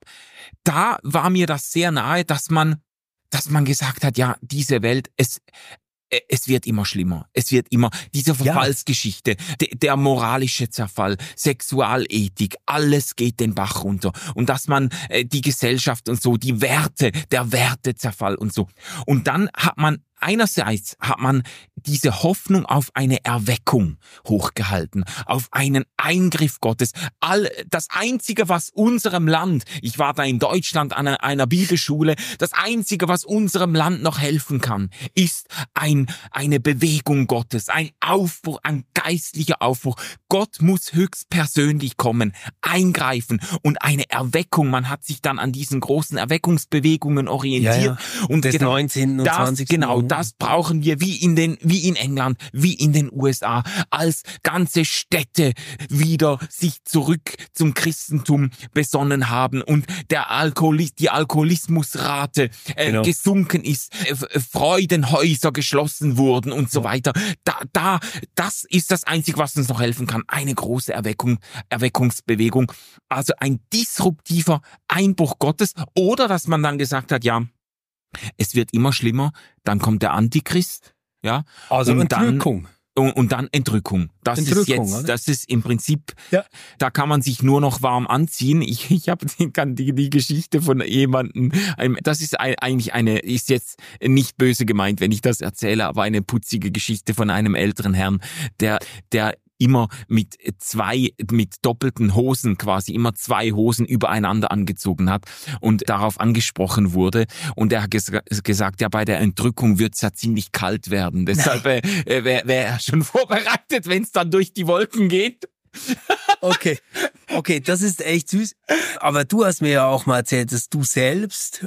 da war mir das sehr nahe, dass man, dass man gesagt hat, ja, diese Welt, es, es wird immer schlimmer. Es wird immer diese Verfallsgeschichte, ja. der, der moralische Zerfall, Sexualethik, alles geht den Bach runter. Und dass man äh, die Gesellschaft und so, die Werte, der Wertezerfall und so. Und dann hat man einerseits hat man diese Hoffnung auf eine Erweckung hochgehalten, auf einen Eingriff Gottes. All, das einzige, was unserem Land, ich war da in Deutschland an einer Bibelschule, das einzige, was unserem Land noch helfen kann, ist ein, eine Bewegung Gottes, ein Aufbruch, ein geistlicher Aufbruch. Gott muss höchstpersönlich kommen, eingreifen und eine Erweckung. Man hat sich dann an diesen großen Erweckungsbewegungen orientiert. Ja, ja. Und des genau, 19. und das, 20. Genau, das brauchen wir wie in den, wie in England, wie in den USA, als ganze Städte wieder sich zurück zum Christentum besonnen haben und der Alkoholis, die Alkoholismusrate äh, genau. gesunken ist, äh, Freudenhäuser geschlossen wurden und so weiter. Da, da, das ist das Einzige, was uns noch helfen kann. Eine große Erweckung, Erweckungsbewegung. Also ein disruptiver Einbruch Gottes oder dass man dann gesagt hat, ja, es wird immer schlimmer, dann kommt der Antichrist, ja. Also und Entrückung. Dann, und, und dann Entrückung. Das Entrückung, ist jetzt, oder? das ist im Prinzip, ja. da kann man sich nur noch warm anziehen. *laughs* Ich, ich habe die, die Geschichte von jemandem, das ist eigentlich eine, ist jetzt nicht böse gemeint, wenn ich das erzähle, aber eine putzige Geschichte von einem älteren Herrn, der, der immer mit zwei, mit doppelten Hosen quasi, immer zwei Hosen übereinander angezogen hat und darauf angesprochen wurde. Und er hat ges gesagt, ja, bei der Entrückung wird's ja ziemlich kalt werden. Deshalb äh, wäre wär er schon *laughs* vorbereitet, wenn es dann durch die Wolken geht. okay, okay, das ist echt süß. Aber du hast mir ja auch mal erzählt, dass du selbst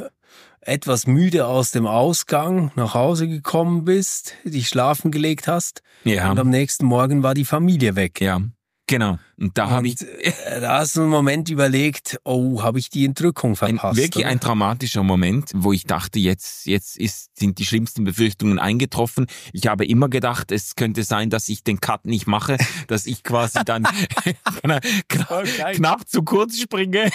etwas müde aus dem Ausgang nach Hause gekommen bist, dich schlafen gelegt hast ja. und am nächsten Morgen war die Familie weg. Ja. Genau. Und da habe ich. Äh, da hast du einen Moment überlegt, oh, habe ich die Entrückung verpasst? Ein, wirklich oder? ein dramatischer Moment, wo ich dachte, jetzt, jetzt ist, sind die schlimmsten Befürchtungen eingetroffen. Ich habe immer gedacht, es könnte sein, dass ich den Cut nicht mache, dass ich quasi dann *laughs* *laughs* knapp, knapp zu kurz springe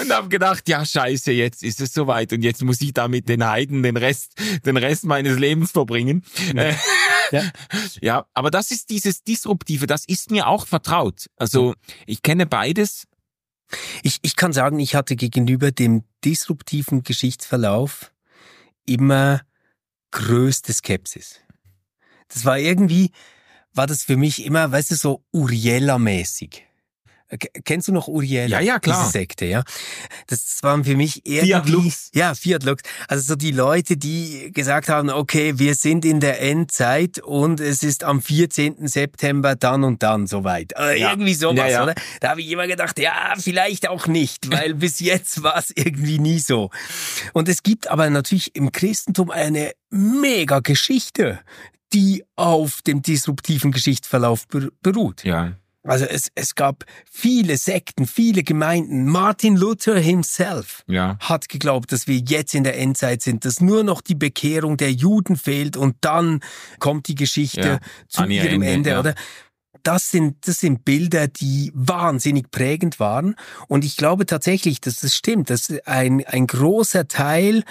und, habe gedacht, ja scheiße, jetzt ist es soweit und jetzt muss ich da mit den Heiden den Rest, den Rest meines Lebens verbringen. Ja. ja. *laughs* ja, aber das ist dieses Disruptive, das ist mir auch vertraut. Also ich kenne beides. Ich, ich kann sagen, ich hatte gegenüber dem disruptiven Geschichtsverlauf immer größte Skepsis. Das war irgendwie, war das für mich immer, weißt du, so Uriella-mäßig. Kennst du noch Uriel? Ja, ja, klar. Diese Sekte, ja. Das waren für mich irgendwie... Fiat Lux. Ja, Fiat Lux. Also so die Leute, die gesagt haben, okay, wir sind in der Endzeit und es ist am 14. September dann und dann soweit. Äh, ja. Irgendwie sowas, ja, ja. oder? Da habe ich immer gedacht, ja, vielleicht auch nicht, weil bis jetzt *laughs* war es irgendwie nie so. Und es gibt aber natürlich im Christentum eine mega Geschichte, die auf dem disruptiven Geschichtsverlauf beruht. Ja. Also es, es gab viele Sekten, viele Gemeinden. Martin Luther himself ja. hat geglaubt, dass wir jetzt in der Endzeit sind, dass nur noch die Bekehrung der Juden fehlt und dann kommt die Geschichte ja. zu An ihrem Ende, Ende ja. oder? Das sind, das sind Bilder, die wahnsinnig prägend waren. Und ich glaube tatsächlich, dass das stimmt, dass ein, ein großer Teil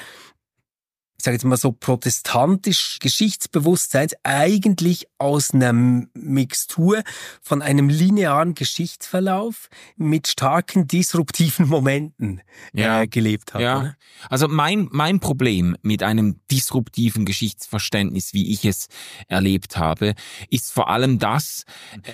ich sage jetzt mal so, protestantisch Geschichtsbewusstseins eigentlich aus einer Mixtur von einem linearen Geschichtsverlauf mit starken disruptiven Momenten ja. äh, gelebt hat. Ja. Oder? Also mein, mein Problem mit einem disruptiven Geschichtsverständnis, wie ich es erlebt habe, ist vor allem das,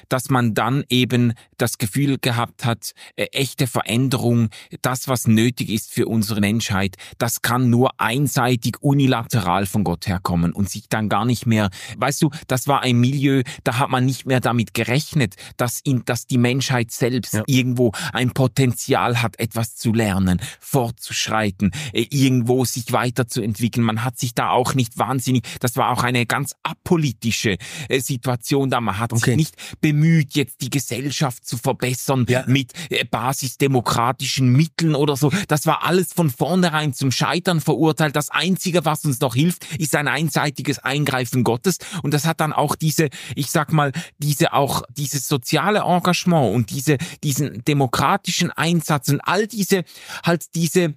dass man dann eben das Gefühl gehabt hat, äh, echte Veränderung, das, was nötig ist für unsere Menschheit, das kann nur einseitig unilateral von Gott herkommen und sich dann gar nicht mehr, weißt du, das war ein Milieu, da hat man nicht mehr damit gerechnet, dass, in, dass die Menschheit selbst ja. irgendwo ein Potenzial hat, etwas zu lernen, fortzuschreiten, äh, irgendwo sich weiterzuentwickeln. Man hat sich da auch nicht wahnsinnig, das war auch eine ganz apolitische äh, Situation da, man hat okay. sich nicht bemüht, jetzt die Gesellschaft zu verbessern ja. mit basisdemokratischen Mitteln oder so. Das war alles von vornherein zum Scheitern verurteilt. Das Einzige, was uns noch hilft, ist ein einseitiges Eingreifen Gottes. Und das hat dann auch diese, ich sag mal, diese auch, dieses soziale Engagement und diese, diesen demokratischen Einsatz und all diese, halt diese,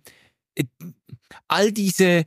äh, all diese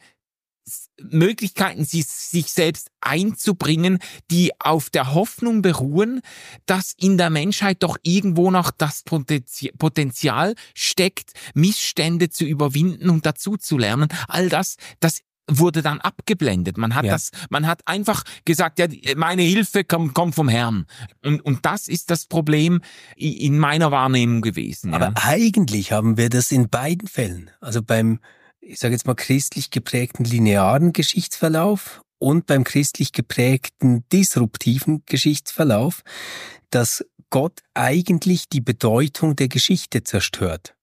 Möglichkeiten, sich selbst einzubringen, die auf der Hoffnung beruhen, dass in der Menschheit doch irgendwo noch das Potenzial steckt, Missstände zu überwinden und dazu zu lernen. All das, das wurde dann abgeblendet. Man hat ja. das, man hat einfach gesagt, ja, meine Hilfe kommt, kommt vom Herrn. Und, und das ist das Problem in meiner Wahrnehmung gewesen. Aber eigentlich haben wir das in beiden Fällen. Also beim, ich sage jetzt mal, christlich geprägten linearen Geschichtsverlauf und beim christlich geprägten disruptiven Geschichtsverlauf, dass Gott eigentlich die Bedeutung der Geschichte zerstört.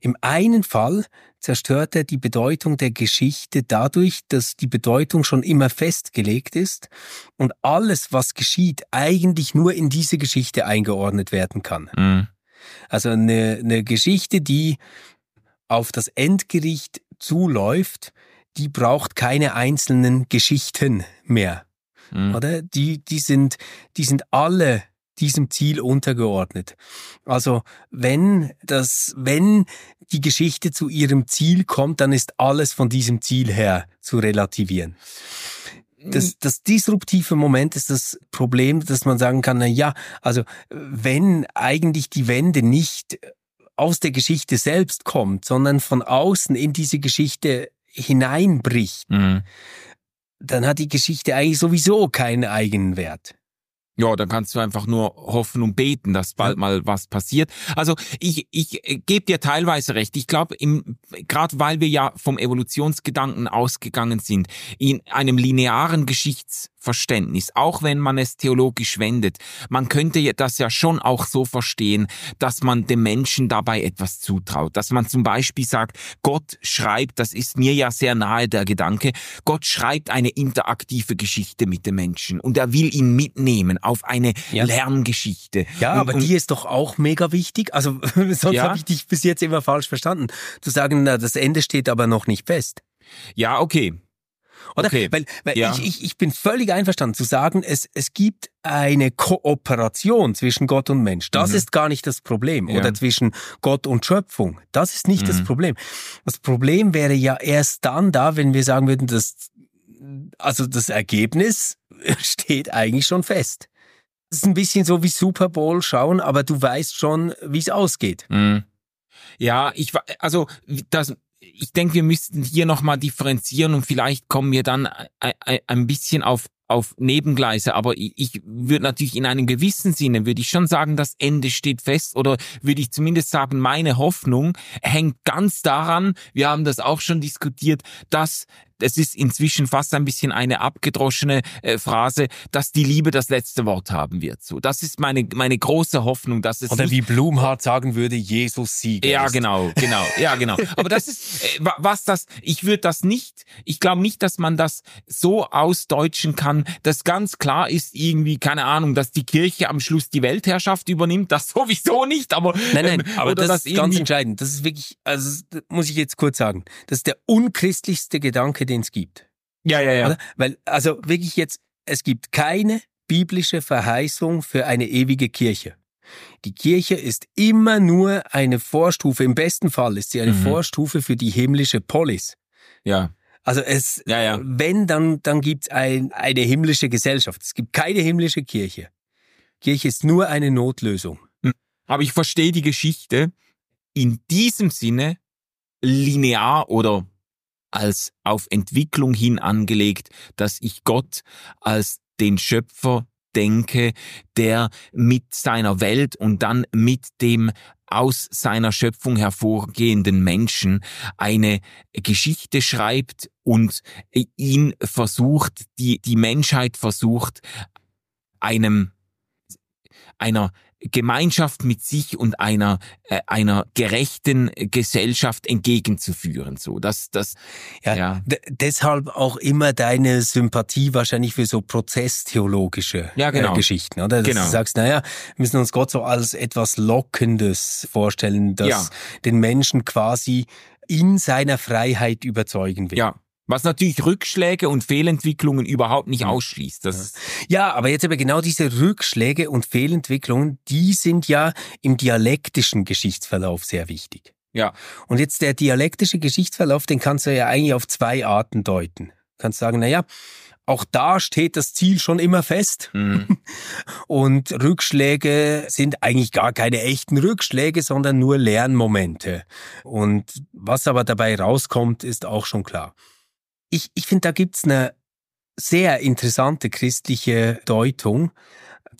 Im einen Fall zerstört er die Bedeutung der Geschichte dadurch, dass die Bedeutung schon immer festgelegt ist und alles, was geschieht, eigentlich nur in diese Geschichte eingeordnet werden kann. Mhm. Also eine, eine Geschichte, die auf das Endgericht zuläuft, die braucht keine einzelnen Geschichten mehr. Mhm. Oder? Die, die sind, die sind alle diesem Ziel untergeordnet. Also wenn das, wenn die Geschichte zu ihrem Ziel kommt, dann ist alles von diesem Ziel her zu relativieren. Das, das disruptive Moment ist das Problem, dass man sagen kann, na ja, also wenn eigentlich die Wende nicht aus der Geschichte selbst kommt, sondern von außen in diese Geschichte hineinbricht, mhm. dann hat die Geschichte eigentlich sowieso keinen eigenen Wert. Ja, dann kannst du einfach nur hoffen und beten, dass bald mal was passiert. Also ich, ich gebe dir teilweise recht. Ich glaube, gerade weil wir ja vom Evolutionsgedanken ausgegangen sind, in einem linearen Geschichts Verständnis, auch wenn man es theologisch wendet. Man könnte das ja schon auch so verstehen, dass man dem Menschen dabei etwas zutraut. Dass man zum Beispiel sagt, Gott schreibt, das ist mir ja sehr nahe der Gedanke, Gott schreibt eine interaktive Geschichte mit dem Menschen und er will ihn mitnehmen auf eine ja. Lerngeschichte. Ja, und, aber und, die ist doch auch mega wichtig. Also *laughs* sonst ja. habe ich dich bis jetzt immer falsch verstanden. Zu sagen, na, das Ende steht aber noch nicht fest. Ja, okay. Oder? Okay. Weil, weil ja. ich, ich, ich bin völlig einverstanden zu sagen, es, es gibt eine Kooperation zwischen Gott und Mensch. Das mhm. ist gar nicht das Problem. Ja. Oder zwischen Gott und Schöpfung. Das ist nicht mhm. das Problem. Das Problem wäre ja erst dann da, wenn wir sagen würden, dass, also das Ergebnis *laughs* steht eigentlich schon fest. Das ist ein bisschen so wie Super Bowl schauen, aber du weißt schon, wie es ausgeht. Mhm. Ja, ich also das ich denke, wir müssten hier nochmal differenzieren und vielleicht kommen wir dann ein bisschen auf auf Nebengleise, aber ich, ich würde natürlich in einem gewissen Sinne, würde ich schon sagen, das Ende steht fest oder würde ich zumindest sagen, meine Hoffnung hängt ganz daran, wir haben das auch schon diskutiert, dass es ist inzwischen fast ein bisschen eine abgedroschene äh, Phrase, dass die Liebe das letzte Wort haben wird. So, das ist meine meine große Hoffnung, dass es oder wie Blumhardt sagen würde, Jesus Sieger. Ja, ist. genau, genau, ja, genau. Aber das ist äh, was das. Ich würde das nicht. Ich glaube nicht, dass man das so ausdeutschen kann, dass ganz klar ist irgendwie keine Ahnung, dass die Kirche am Schluss die Weltherrschaft übernimmt. Das *laughs* sowieso nicht. Aber nein, nein. Ähm, aber das, das ist ganz entscheidend. Das ist wirklich, also muss ich jetzt kurz sagen, das ist der unchristlichste Gedanke den es gibt. Ja, ja, ja. Oder? Weil, also wirklich jetzt, es gibt keine biblische Verheißung für eine ewige Kirche. Die Kirche ist immer nur eine Vorstufe, im besten Fall ist sie eine mhm. Vorstufe für die himmlische Polis. Ja. Also es, ja, ja. wenn, dann, dann gibt es ein, eine himmlische Gesellschaft. Es gibt keine himmlische Kirche. Kirche ist nur eine Notlösung. Hm. Aber ich verstehe die Geschichte in diesem Sinne linear oder als auf Entwicklung hin angelegt, dass ich Gott als den Schöpfer denke, der mit seiner Welt und dann mit dem aus seiner Schöpfung hervorgehenden Menschen eine Geschichte schreibt und ihn versucht, die, die Menschheit versucht, einem, einer Gemeinschaft mit sich und einer äh, einer gerechten Gesellschaft entgegenzuführen so das das ja, ja. deshalb auch immer deine Sympathie wahrscheinlich für so prozesstheologische ja, genau. äh, Geschichten oder dass genau. du sagst naja wir müssen uns Gott so als etwas lockendes vorstellen das ja. den Menschen quasi in seiner Freiheit überzeugen will ja was natürlich Rückschläge und Fehlentwicklungen überhaupt nicht ausschließt. Das ja, aber jetzt aber genau diese Rückschläge und Fehlentwicklungen, die sind ja im dialektischen Geschichtsverlauf sehr wichtig. Ja. Und jetzt der dialektische Geschichtsverlauf, den kannst du ja eigentlich auf zwei Arten deuten. Du kannst sagen, na ja, auch da steht das Ziel schon immer fest. Mhm. *laughs* Und Rückschläge sind eigentlich gar keine echten Rückschläge, sondern nur Lernmomente. Und was aber dabei rauskommt, ist auch schon klar ich, ich finde, da gibt's eine sehr interessante christliche Deutung,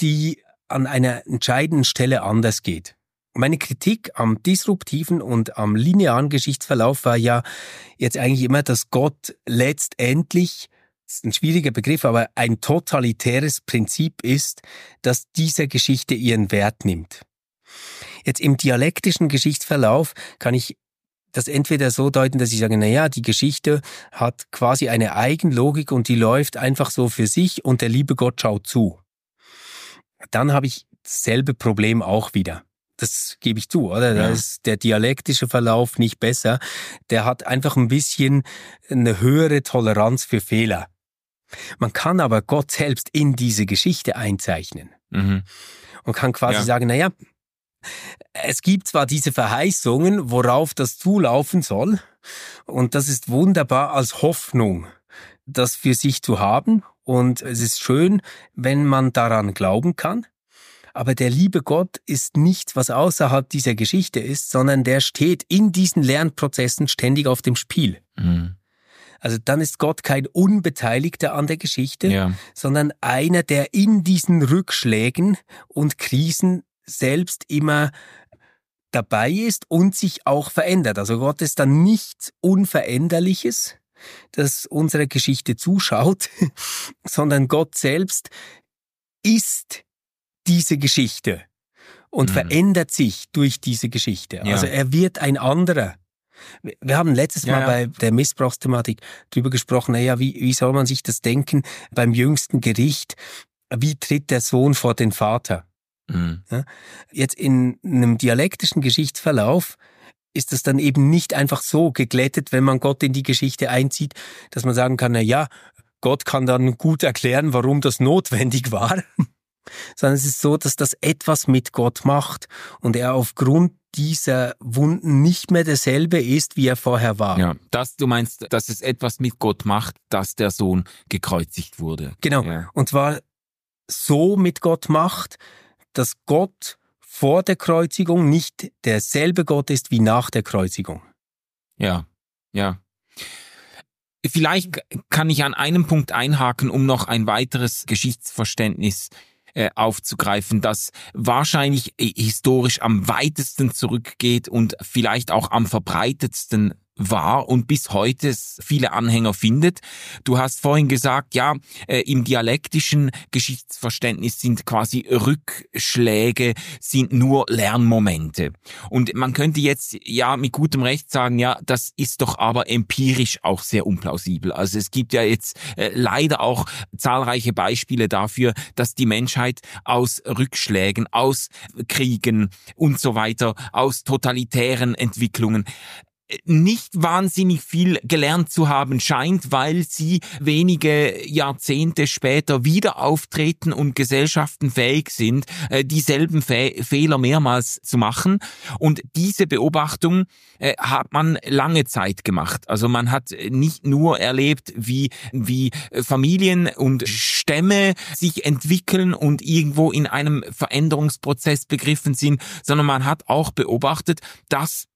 die an einer entscheidenden Stelle anders geht. Meine Kritik am disruptiven und am linearen Geschichtsverlauf war ja jetzt eigentlich immer, dass Gott letztendlich, das ist ein schwieriger Begriff, aber ein totalitäres Prinzip ist, dass diese Geschichte ihren Wert nimmt. Jetzt im dialektischen Geschichtsverlauf kann ich das entweder so deuten, dass ich sage, na ja, die Geschichte hat quasi eine Eigenlogik und die läuft einfach so für sich und der liebe Gott schaut zu. Dann habe ich dasselbe Problem auch wieder. Das gebe ich zu, oder? Da ist der dialektische Verlauf nicht besser. Der hat einfach ein bisschen eine höhere Toleranz für Fehler. Man kann aber Gott selbst in diese Geschichte einzeichnen. Mhm. Und kann quasi ja. sagen, na ja, es gibt zwar diese Verheißungen, worauf das zulaufen soll, und das ist wunderbar als Hoffnung, das für sich zu haben, und es ist schön, wenn man daran glauben kann. Aber der liebe Gott ist nichts, was außerhalb dieser Geschichte ist, sondern der steht in diesen Lernprozessen ständig auf dem Spiel. Mhm. Also dann ist Gott kein Unbeteiligter an der Geschichte, ja. sondern einer, der in diesen Rückschlägen und Krisen selbst immer dabei ist und sich auch verändert. Also Gott ist dann nichts Unveränderliches, das unserer Geschichte zuschaut, *laughs* sondern Gott selbst ist diese Geschichte und mhm. verändert sich durch diese Geschichte. Ja. Also er wird ein anderer. Wir haben letztes ja, Mal ja. bei der Missbrauchsthematik drüber gesprochen, naja, wie, wie soll man sich das denken beim jüngsten Gericht? Wie tritt der Sohn vor den Vater? Mhm. Ja? Jetzt in einem dialektischen Geschichtsverlauf ist das dann eben nicht einfach so geglättet, wenn man Gott in die Geschichte einzieht, dass man sagen kann, na ja, Gott kann dann gut erklären, warum das notwendig war. *laughs* Sondern es ist so, dass das etwas mit Gott macht und er aufgrund dieser Wunden nicht mehr derselbe ist, wie er vorher war. Ja, dass du meinst, dass es etwas mit Gott macht, dass der Sohn gekreuzigt wurde. Genau. Ja. Und zwar so mit Gott macht, dass Gott vor der Kreuzigung nicht derselbe Gott ist wie nach der Kreuzigung. Ja, ja. vielleicht kann ich an einem Punkt einhaken, um noch ein weiteres Geschichtsverständnis äh, aufzugreifen, das wahrscheinlich äh, historisch am weitesten zurückgeht und vielleicht auch am verbreitetsten war und bis heute viele Anhänger findet. Du hast vorhin gesagt, ja, äh, im dialektischen Geschichtsverständnis sind quasi Rückschläge, sind nur Lernmomente. Und man könnte jetzt ja mit gutem Recht sagen, ja, das ist doch aber empirisch auch sehr unplausibel. Also es gibt ja jetzt äh, leider auch zahlreiche Beispiele dafür, dass die Menschheit aus Rückschlägen, aus Kriegen und so weiter, aus totalitären Entwicklungen nicht wahnsinnig viel gelernt zu haben scheint, weil sie wenige Jahrzehnte später wieder auftreten und Gesellschaften fähig sind, äh, dieselben Fe Fehler mehrmals zu machen. Und diese Beobachtung äh, hat man lange Zeit gemacht. Also man hat nicht nur erlebt, wie, wie Familien und Stämme sich entwickeln und irgendwo in einem Veränderungsprozess begriffen sind, sondern man hat auch beobachtet, dass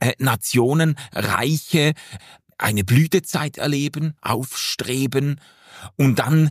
äh, Nationen, Reiche eine Blütezeit erleben, aufstreben und dann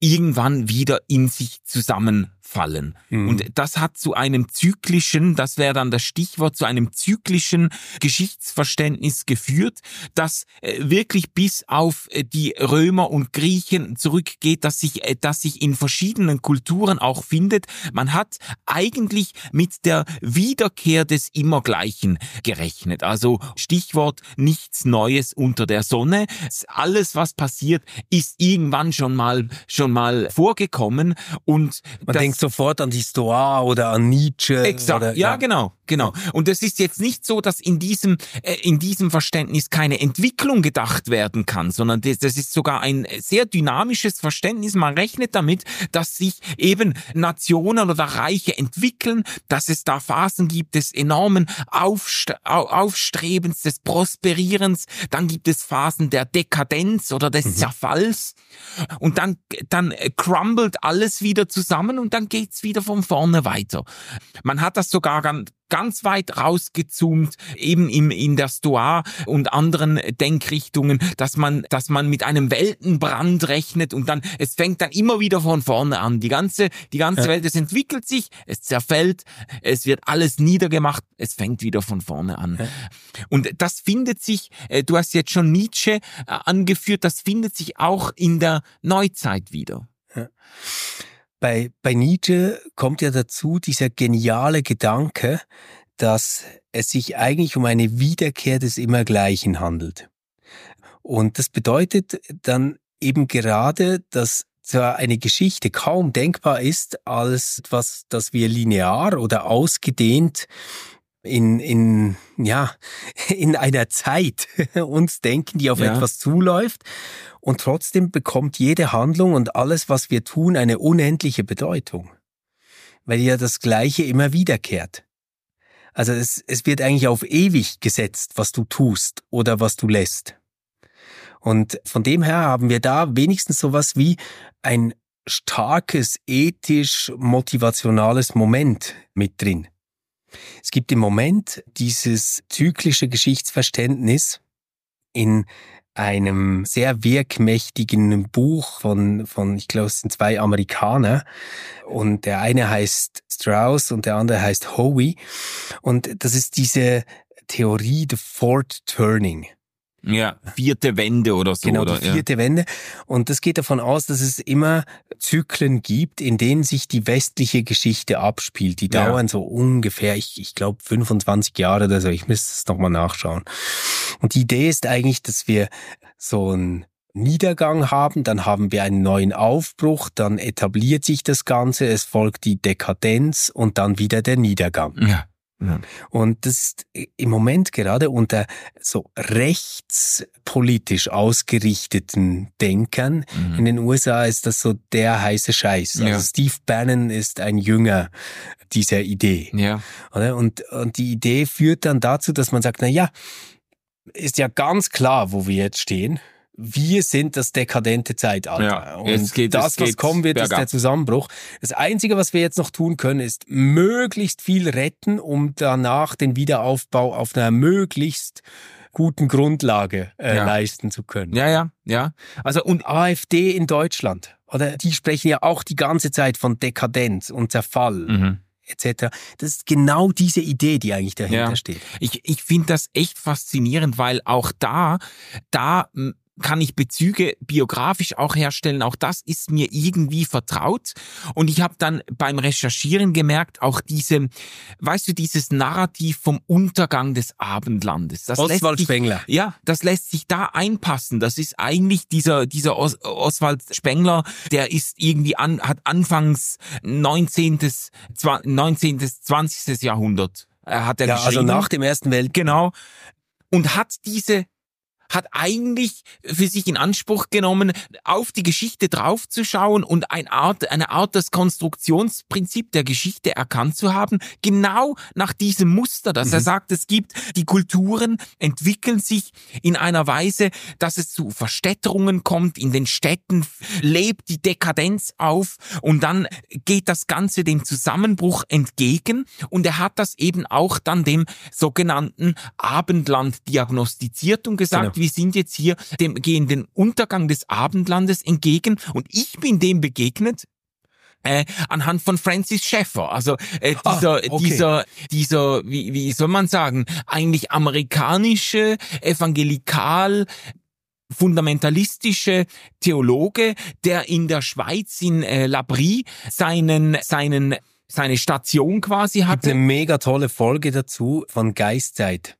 irgendwann wieder in sich zusammen fallen. Mhm. Und das hat zu einem zyklischen, das wäre dann das Stichwort, zu einem zyklischen Geschichtsverständnis geführt, das äh, wirklich bis auf äh, die Römer und Griechen zurückgeht, dass sich, äh, dass sich in verschiedenen Kulturen auch findet. Man hat eigentlich mit der Wiederkehr des Immergleichen gerechnet. Also Stichwort nichts Neues unter der Sonne. Alles, was passiert, ist irgendwann schon mal, schon mal vorgekommen und man denkt sofort an die Stoa oder an Nietzsche. Exakt, oder, ja, ja, genau, genau. Und es ist jetzt nicht so, dass in diesem, äh, in diesem Verständnis keine Entwicklung gedacht werden kann, sondern das, das ist sogar ein sehr dynamisches Verständnis. Man rechnet damit, dass sich eben Nationen oder Reiche entwickeln, dass es da Phasen gibt des enormen Aufst Aufstrebens, des Prosperierens, dann gibt es Phasen der Dekadenz oder des mhm. Zerfalls und dann, dann crumbled alles wieder zusammen und dann geht's wieder von vorne weiter. Man hat das sogar ganz weit rausgezoomt, eben im, in der Stoa und anderen Denkrichtungen, dass man, dass man mit einem Weltenbrand rechnet und dann, es fängt dann immer wieder von vorne an. Die ganze, die ganze ja. Welt, es entwickelt sich, es zerfällt, es wird alles niedergemacht, es fängt wieder von vorne an. Ja. Und das findet sich, äh, du hast jetzt schon Nietzsche äh, angeführt, das findet sich auch in der Neuzeit wieder. Ja. Bei, bei Nietzsche kommt ja dazu dieser geniale Gedanke, dass es sich eigentlich um eine Wiederkehr des Immergleichen handelt. Und das bedeutet dann eben gerade, dass zwar eine Geschichte kaum denkbar ist als etwas, das wir linear oder ausgedehnt in, in, ja, *laughs* in einer Zeit *laughs* uns denken, die auf ja. etwas zuläuft. Und trotzdem bekommt jede Handlung und alles, was wir tun, eine unendliche Bedeutung. Weil ja das Gleiche immer wiederkehrt. Also es, es wird eigentlich auf ewig gesetzt, was du tust oder was du lässt. Und von dem her haben wir da wenigstens sowas wie ein starkes ethisch motivationales Moment mit drin. Es gibt im Moment dieses zyklische Geschichtsverständnis in einem sehr wirkmächtigen Buch von, von ich glaube, es sind zwei Amerikaner. Und der eine heißt Strauss und der andere heißt Howie. Und das ist diese Theorie, the Fort Turning. Ja, vierte Wende oder so. Genau, oder? die vierte ja. Wende. Und das geht davon aus, dass es immer Zyklen gibt, in denen sich die westliche Geschichte abspielt. Die dauern ja. so ungefähr, ich, ich glaube, 25 Jahre oder so. Ich müsste es nochmal nachschauen. Und die Idee ist eigentlich, dass wir so einen Niedergang haben, dann haben wir einen neuen Aufbruch, dann etabliert sich das Ganze, es folgt die Dekadenz und dann wieder der Niedergang. Ja. Ja. Und das ist im Moment gerade unter so rechtspolitisch ausgerichteten Denkern mhm. in den USA ist das so der heiße Scheiß. Also Steve Bannon ist ein Jünger dieser Idee. Ja. Und, und die Idee führt dann dazu, dass man sagt, na ja, ist ja ganz klar, wo wir jetzt stehen wir sind das dekadente Zeitalter. Ja, und geht, das, was kommen wird, bergab. ist der Zusammenbruch. Das Einzige, was wir jetzt noch tun können, ist möglichst viel retten, um danach den Wiederaufbau auf einer möglichst guten Grundlage äh, Ja. leisten zu können. Ja, ja, ja. Also und AfD in Deutschland, oder? Die sprechen ja auch die ganze Zeit von Dekadenz und Zerfall mhm. etc. Das ist genau diese Idee, die eigentlich dahinter Ja. steht. ich, ich finde das echt faszinierend, weil auch da, da kann ich Bezüge biografisch auch herstellen. Auch das ist mir irgendwie vertraut. Und ich habe dann beim Recherchieren gemerkt, auch diese, weißt du, dieses Narrativ vom Untergang des Abendlandes. Das Oswald sich, Spengler. Ja, das lässt sich da einpassen. Das ist eigentlich dieser, dieser Os Oswald Spengler, der ist irgendwie an, hat anfangs 19. Zwa- 19. 20. Jahrhundert. äh, Hat er Ja, also geschrieben. nach dem Ersten Weltkrieg. Genau. Und hat diese, hat eigentlich für sich in Anspruch genommen, auf die Geschichte draufzuschauen und eine Art, eine Art das Konstruktionsprinzip der Geschichte erkannt zu haben, genau nach diesem Muster, dass er sagt, es gibt, die Kulturen entwickeln sich in einer Weise, dass es zu Verstädterungen kommt, in den Städten lebt die Dekadenz auf und dann geht das Ganze dem Zusammenbruch entgegen und er hat das eben auch dann dem sogenannten Abendland diagnostiziert und gesagt, Genau. Wir sind jetzt hier dem gehen den Untergang des Abendlandes entgegen und ich bin dem begegnet äh, anhand von Francis Schaeffer, also äh, Ah, dieser, okay. dieser, dieser, wie, wie soll man sagen, eigentlich amerikanische, evangelikal, fundamentalistische Theologe, der in der Schweiz in äh, Labrie seinen, seinen, seine Station quasi Gibt hatte. eine mega tolle Folge dazu von Geistzeit.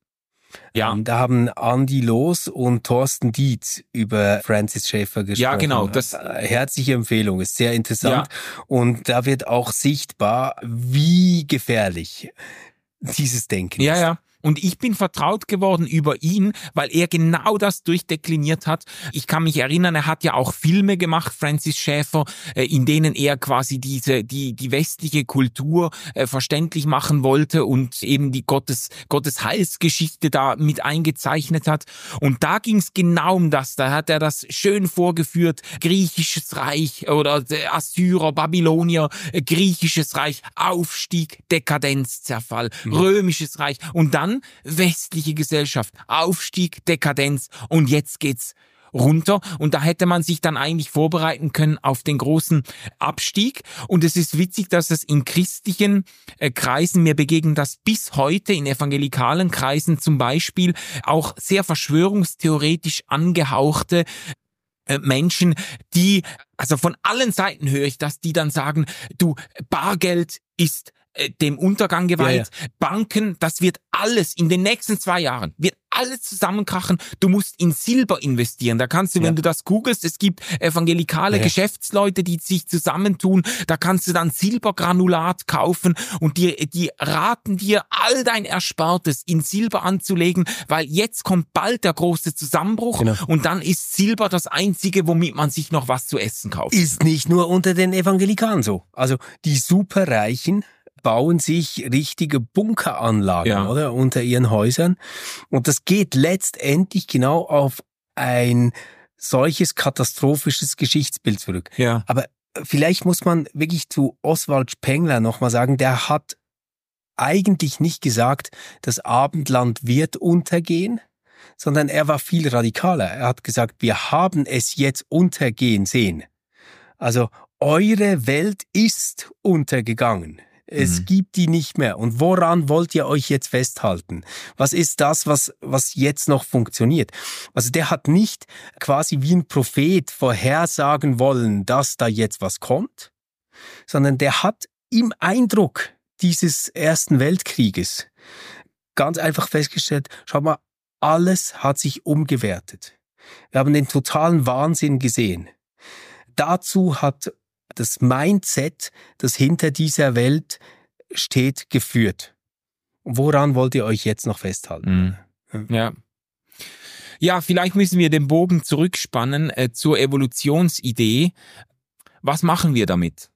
Ja. Ähm, Da haben Andi Loos und Thorsten Dietz über Francis Schaeffer gesprochen. Ja, genau, das- Äh, Herzliche Empfehlung, ist sehr interessant. Und da wird auch sichtbar, wie gefährlich dieses Denken Ja, ist. ja. Und ich bin vertraut geworden über ihn, weil er genau das durchdekliniert hat. Ich kann mich erinnern, er hat ja auch Filme gemacht, Francis Schäfer, äh, in denen er quasi diese, die, die westliche Kultur äh, verständlich machen wollte und eben die Gottes, Gottes Heilsgeschichte da mit eingezeichnet hat. Und da ging es genau um das. Da hat er das schön vorgeführt. Griechisches Reich oder äh, Assyrer, Babylonier, griechisches Reich, Aufstieg, Dekadenz, Zerfall, römisches Reich und dann westliche Gesellschaft, Aufstieg, Dekadenz. Und jetzt geht's runter. Und da hätte man sich dann eigentlich vorbereiten können auf den großen Abstieg. Und es ist witzig, dass es in christlichen äh, Kreisen, mir begegnen das bis heute in evangelikalen Kreisen zum Beispiel auch sehr verschwörungstheoretisch angehauchte äh, Menschen, die, also von allen Seiten höre ich das, die dann sagen, du, Bargeld ist äh, dem Untergang geweiht, Banken, das wird alles in den nächsten zwei Jahren, wird alles zusammenkrachen, du musst in Silber investieren. Da kannst du, Ja. wenn du das googelst, es gibt evangelikale Ja. Geschäftsleute, die sich zusammentun, da kannst du dann Silbergranulat kaufen und die, die raten dir, all dein Erspartes in Silber anzulegen, weil jetzt kommt bald der große Zusammenbruch Genau. und dann ist Silber das einzige, womit man sich noch was zu essen kauft. Ist nicht nur unter den Evangelikalen so. Also die Superreichen bauen sich richtige Bunkeranlagen, Ja. oder? Unter ihren Häusern. Und das geht letztendlich genau auf ein solches katastrophisches Geschichtsbild zurück. Ja. Aber vielleicht muss man wirklich zu Oswald Spengler nochmal sagen, der hat eigentlich nicht gesagt, das Abendland wird untergehen, sondern er war viel radikaler. Er hat gesagt, wir haben es jetzt untergehen sehen. Also eure Welt ist untergegangen. Es Mhm. gibt die nicht mehr. Und woran wollt ihr euch jetzt festhalten? Was ist das, was, was jetzt noch funktioniert? Also der hat nicht quasi wie ein Prophet vorhersagen wollen, dass da jetzt was kommt, sondern der hat im Eindruck dieses Ersten Weltkrieges ganz einfach festgestellt, schau mal, alles hat sich umgewertet. Wir haben den totalen Wahnsinn gesehen. Dazu hat das Mindset, das hinter dieser Welt steht, geführt. Woran wollt ihr euch jetzt noch festhalten? Mhm. Ja. Ja, vielleicht müssen wir den Bogen zurückspannen äh, zur Evolutionsidee. Was machen wir damit?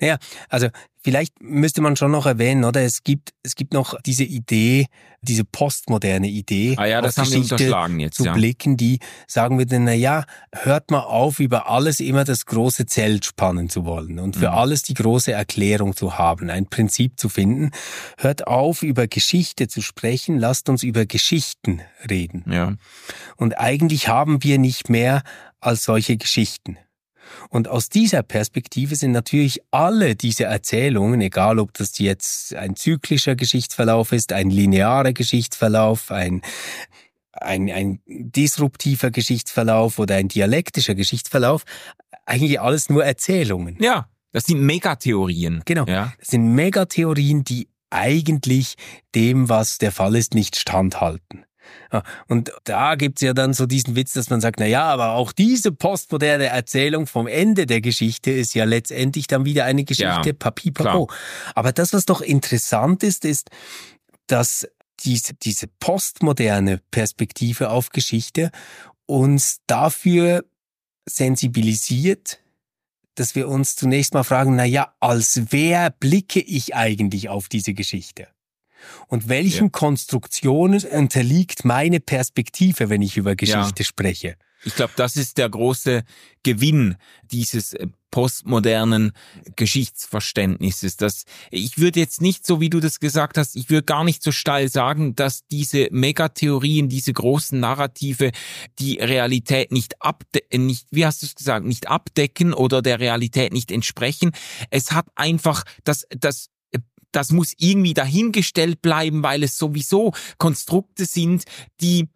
Naja, also vielleicht müsste man schon noch erwähnen, oder? Es gibt, es gibt noch diese Idee, diese postmoderne Idee, ah ja, das haben Geschichte wir unterschlagen jetzt, zu ja. blicken, die sagen würde, na ja, hört mal auf, über alles immer das große Zelt spannen zu wollen und für mhm. alles die große Erklärung zu haben, ein Prinzip zu finden. Hört auf, über Geschichte zu sprechen, lasst uns über Geschichten reden. Ja. Und eigentlich haben wir nicht mehr als solche Geschichten. Und aus dieser Perspektive sind natürlich alle diese Erzählungen, egal ob das jetzt ein zyklischer Geschichtsverlauf ist, ein linearer Geschichtsverlauf, ein ein, ein disruptiver Geschichtsverlauf oder ein dialektischer Geschichtsverlauf, eigentlich alles nur Erzählungen. Ja, das sind Megatheorien. Genau. Ja. Das sind Megatheorien, die eigentlich dem, was der Fall ist, nicht standhalten. Und da gibt's ja dann so diesen Witz, dass man sagt, na ja, aber auch diese postmoderne Erzählung vom Ende der Geschichte ist ja letztendlich dann wieder eine Geschichte ja, papipapo. Aber das, was doch interessant ist, ist, dass diese, diese postmoderne Perspektive auf Geschichte uns dafür sensibilisiert, dass wir uns zunächst mal fragen, na ja, als wer blicke ich eigentlich auf diese Geschichte? Und welchen ja. Konstruktionen unterliegt meine Perspektive, wenn ich über Geschichte ja. spreche? Ich glaube, das ist der große Gewinn dieses äh, postmodernen Geschichtsverständnisses. Das, ich würde jetzt nicht, so wie du das gesagt hast, ich würde gar nicht so steil sagen, dass diese Megatheorien, diese großen Narrative die Realität nicht abdecken, nicht, wie hast du es gesagt, nicht abdecken oder der Realität nicht entsprechen. Es hat einfach das, das das muss irgendwie dahingestellt bleiben, weil es sowieso Konstrukte sind, die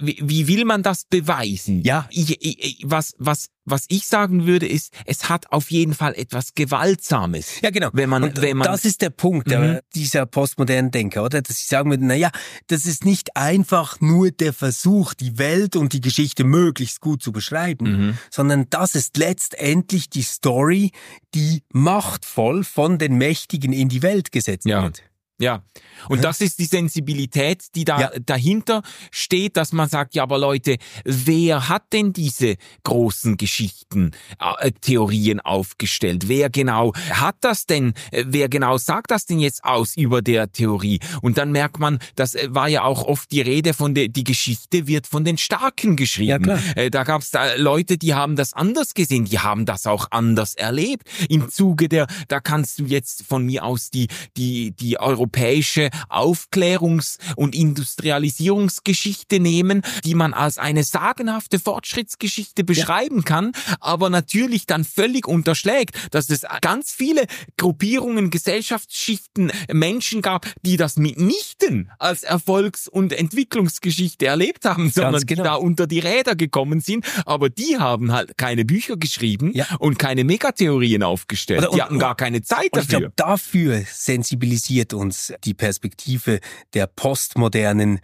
wie, wie will man das beweisen? Ja, ich, ich, was, was, was ich sagen würde, ist, es hat auf jeden Fall etwas Gewaltsames. Ja, genau. Wenn man, Und wenn man, das ist der Punkt mhm. dieser postmodernen Denker, oder? Dass sie sagen würden, na ja, das ist nicht einfach nur der Versuch, die Welt und die Geschichte möglichst gut zu beschreiben, mhm. sondern das ist letztendlich die Story, die machtvoll von den Mächtigen in die Welt gesetzt ja. wird. Ja, und das ist die Sensibilität, die da ja. dahinter steht, dass man sagt, ja, aber Leute, wer hat denn diese großen Geschichten, äh, Theorien aufgestellt? Wer genau hat das denn? Äh, wer genau sagt das denn jetzt aus über der Theorie? Und dann merkt man, das äh, war ja auch oft die Rede von der, die Geschichte wird von den Starken geschrieben. Ja, klar. Äh, da gab es da Leute, die haben das anders gesehen, die haben das auch anders erlebt. Im Zuge der, da kannst du jetzt von mir aus die, die, die Euro europäische Aufklärungs- und Industrialisierungsgeschichte nehmen, die man als eine sagenhafte Fortschrittsgeschichte beschreiben ja. kann, aber natürlich dann völlig unterschlägt, dass es ganz viele Gruppierungen, Gesellschaftsschichten, Menschen gab, die das mitnichten als Erfolgs- und Entwicklungsgeschichte erlebt haben, sondern genau. die da unter die Räder gekommen sind, aber die haben halt keine Bücher geschrieben ja. und keine Megatheorien aufgestellt. Oder, die hatten gar keine Zeit dafür. Ich glaube, dafür sensibilisiert uns die Perspektive der postmodernen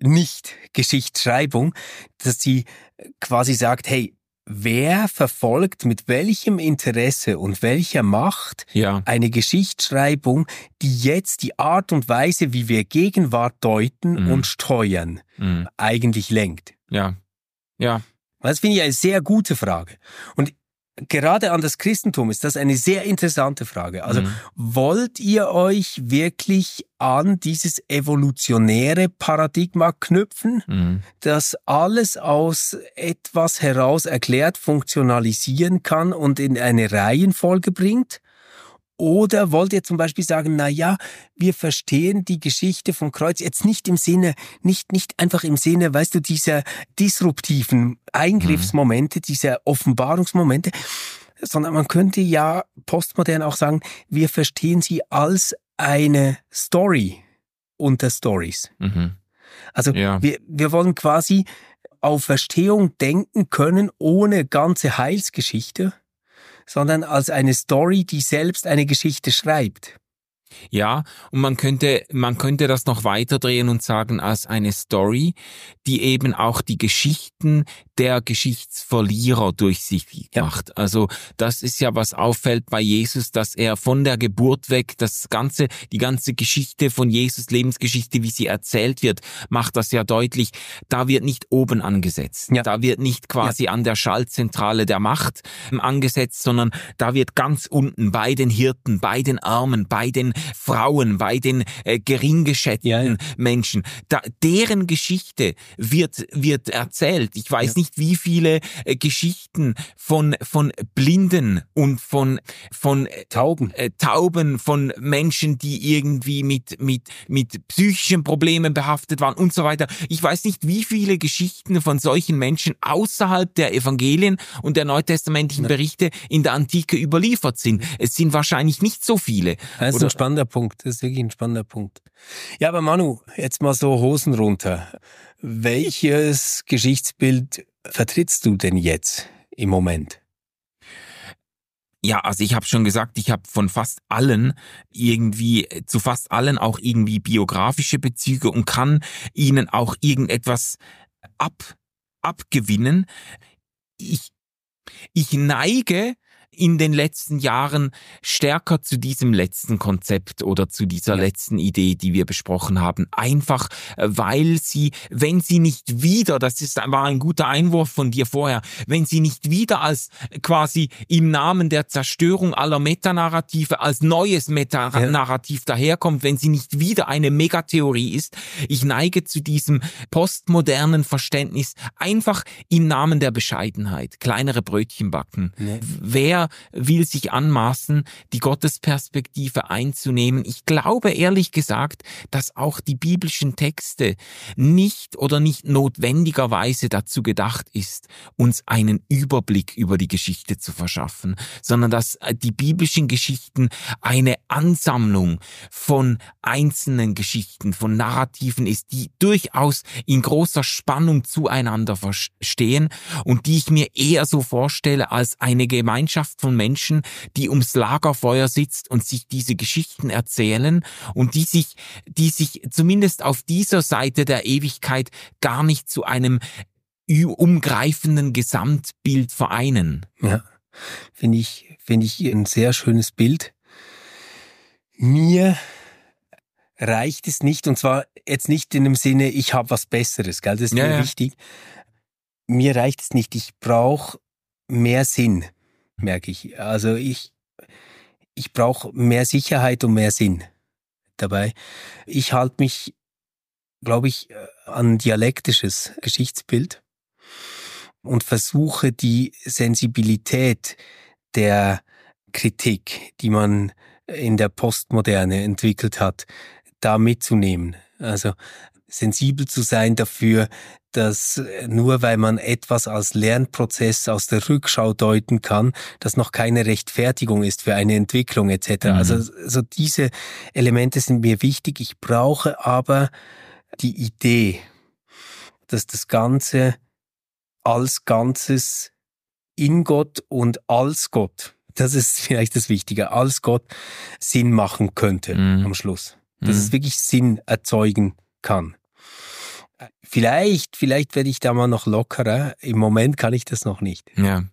Nicht-Geschichtsschreibung, dass sie quasi sagt, hey, wer verfolgt mit welchem Interesse und welcher Macht ja. eine Geschichtsschreibung, die jetzt die Art und Weise, wie wir Gegenwart deuten mhm. und steuern, mhm. eigentlich lenkt? Ja. Ja. Das finde ich eine sehr gute Frage. Und gerade an das Christentum ist das eine sehr interessante Frage. Also mhm. wollt ihr euch wirklich an dieses evolutionäre Paradigma knüpfen, mhm. das alles aus etwas heraus erklärt funktionalisieren kann und in eine Reihenfolge bringt? Oder wollt ihr zum Beispiel sagen, na ja, wir verstehen die Geschichte vom Kreuz jetzt nicht im Sinne, nicht, nicht einfach im Sinne, weißt du, dieser disruptiven Eingriffsmomente, mhm. dieser Offenbarungsmomente, sondern man könnte ja postmodern auch sagen, wir verstehen sie als eine Story unter Stories. Mhm. Also ja. wir, wir wollen quasi auf Verstehung denken können ohne ganze Heilsgeschichte sondern als eine Story, die selbst eine Geschichte schreibt. Ja, und man könnte, man könnte das noch weiterdrehen und sagen als eine Story, die eben auch die Geschichten der Geschichtsverlierer durchsichtig ja. macht. Also das ist ja was auffällt bei Jesus, dass er von der Geburt weg das ganze, die ganze Geschichte von Jesus Lebensgeschichte, wie sie erzählt wird, macht das ja deutlich. Da wird nicht oben angesetzt, ja. da wird nicht quasi ja. an der Schaltzentrale der Macht angesetzt, sondern da wird ganz unten bei den Hirten, bei den Armen, bei den Frauen, bei den äh, geringgeschätzten ja, ja. Menschen. Da, deren Geschichte wird, wird erzählt. Ich weiß ja. Nicht, wie viele äh, Geschichten von, von Blinden und von, von äh, Tauben. Äh, Tauben, von Menschen, die irgendwie mit, mit, mit psychischen Problemen behaftet waren und so weiter. Ich weiß nicht, wie viele Geschichten von solchen Menschen außerhalb der Evangelien und der neutestamentlichen Berichte in der Antike überliefert sind. Es sind wahrscheinlich nicht so viele. Das ist ein spannender Punkt. Das ist wirklich ein spannender Punkt. Ja, aber Manu, jetzt mal so Hosen runter. Welches Geschichtsbild vertrittst du denn jetzt im Moment? Ja, also ich habe schon gesagt, ich habe von fast allen irgendwie, zu fast allen auch irgendwie biografische Bezüge und kann ihnen auch irgendetwas ab, abgewinnen. Ich, ich neige in den letzten Jahren stärker zu diesem letzten Konzept oder zu dieser ja. letzten Idee, die wir besprochen haben. Einfach, äh, weil sie, wenn sie nicht wieder, das ist, war ein guter Einwurf von dir vorher, wenn sie nicht wieder als quasi im Namen der Zerstörung aller Metanarrative als neues Metanarrativ ja. daherkommt, wenn sie nicht wieder eine Megatheorie ist. Ich neige zu diesem postmodernen Verständnis einfach im Namen der Bescheidenheit. Kleinere Brötchen backen. Ja. Wer will sich anmaßen, die Gottesperspektive einzunehmen. Ich glaube ehrlich gesagt, dass auch die biblischen Texte nicht oder nicht notwendigerweise dazu gedacht ist, uns einen Überblick über die Geschichte zu verschaffen, sondern dass die biblischen Geschichten eine Ansammlung von einzelnen Geschichten, von Narrativen ist, die durchaus in großer Spannung zueinander verstehen und die ich mir eher so vorstelle als eine Gemeinschaft von Menschen, die ums Lagerfeuer sitzt und sich diese Geschichten erzählen und die sich, die sich zumindest auf dieser Seite der Ewigkeit gar nicht zu einem umgreifenden Gesamtbild vereinen. Ja, finde ich, finde ich ein sehr schönes Bild. Mir reicht es nicht, und zwar jetzt nicht in dem Sinne, ich habe was Besseres, gell? Das ist ja, mir ja. wichtig. Mir reicht es nicht, ich brauche mehr Sinn merke ich. Also ich, ich brauche mehr Sicherheit und mehr Sinn dabei. Ich halte mich, glaube ich, an dialektisches Geschichtsbild und versuche die Sensibilität der Kritik, die man in der Postmoderne entwickelt hat, da mitzunehmen. Also sensibel zu sein dafür, dass nur weil man etwas als Lernprozess aus der Rückschau deuten kann, das noch keine Rechtfertigung ist für eine Entwicklung etc. Mhm. Also so diese Elemente sind mir wichtig. Ich brauche aber die Idee, dass das Ganze als Ganzes in Gott und als Gott, das ist *laughs* vielleicht das Wichtige, als Gott Sinn machen könnte mhm. am Schluss. Dass mhm. es wirklich Sinn erzeugen kann. Vielleicht, vielleicht werde ich da mal noch lockerer. Im Moment kann ich das noch nicht. Ja.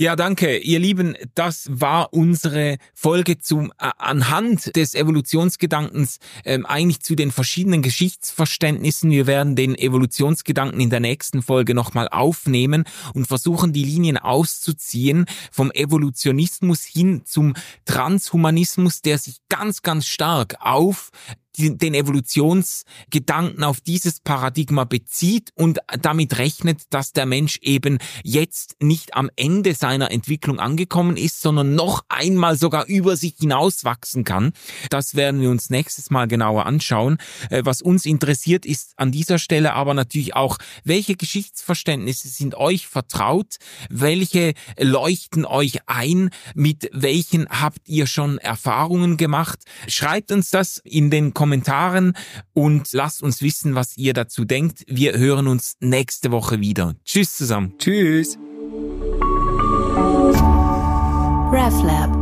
Ja, danke. Ihr Lieben, das war unsere Folge zum äh, anhand des Evolutionsgedankens ähm, eigentlich zu den verschiedenen Geschichtsverständnissen. Wir werden den Evolutionsgedanken in der nächsten Folge nochmal aufnehmen und versuchen, die Linien auszuziehen vom Evolutionismus hin zum Transhumanismus, der sich ganz, ganz stark auf den Evolutionsgedanken auf dieses Paradigma bezieht und damit rechnet, dass der Mensch eben jetzt nicht am Ende seiner Entwicklung angekommen ist, sondern noch einmal sogar über sich hinauswachsen kann. Das werden wir uns nächstes Mal genauer anschauen. Äh, was uns interessiert ist an dieser Stelle aber natürlich auch, welche Geschichtsverständnisse sind euch vertraut? Welche leuchten euch ein? Mit welchen habt ihr schon Erfahrungen gemacht? Schreibt uns das in den Kommentaren Kommentaren und lasst uns wissen, was ihr dazu denkt. Wir hören uns nächste Woche wieder. Tschüss zusammen. Tschüss. RefLab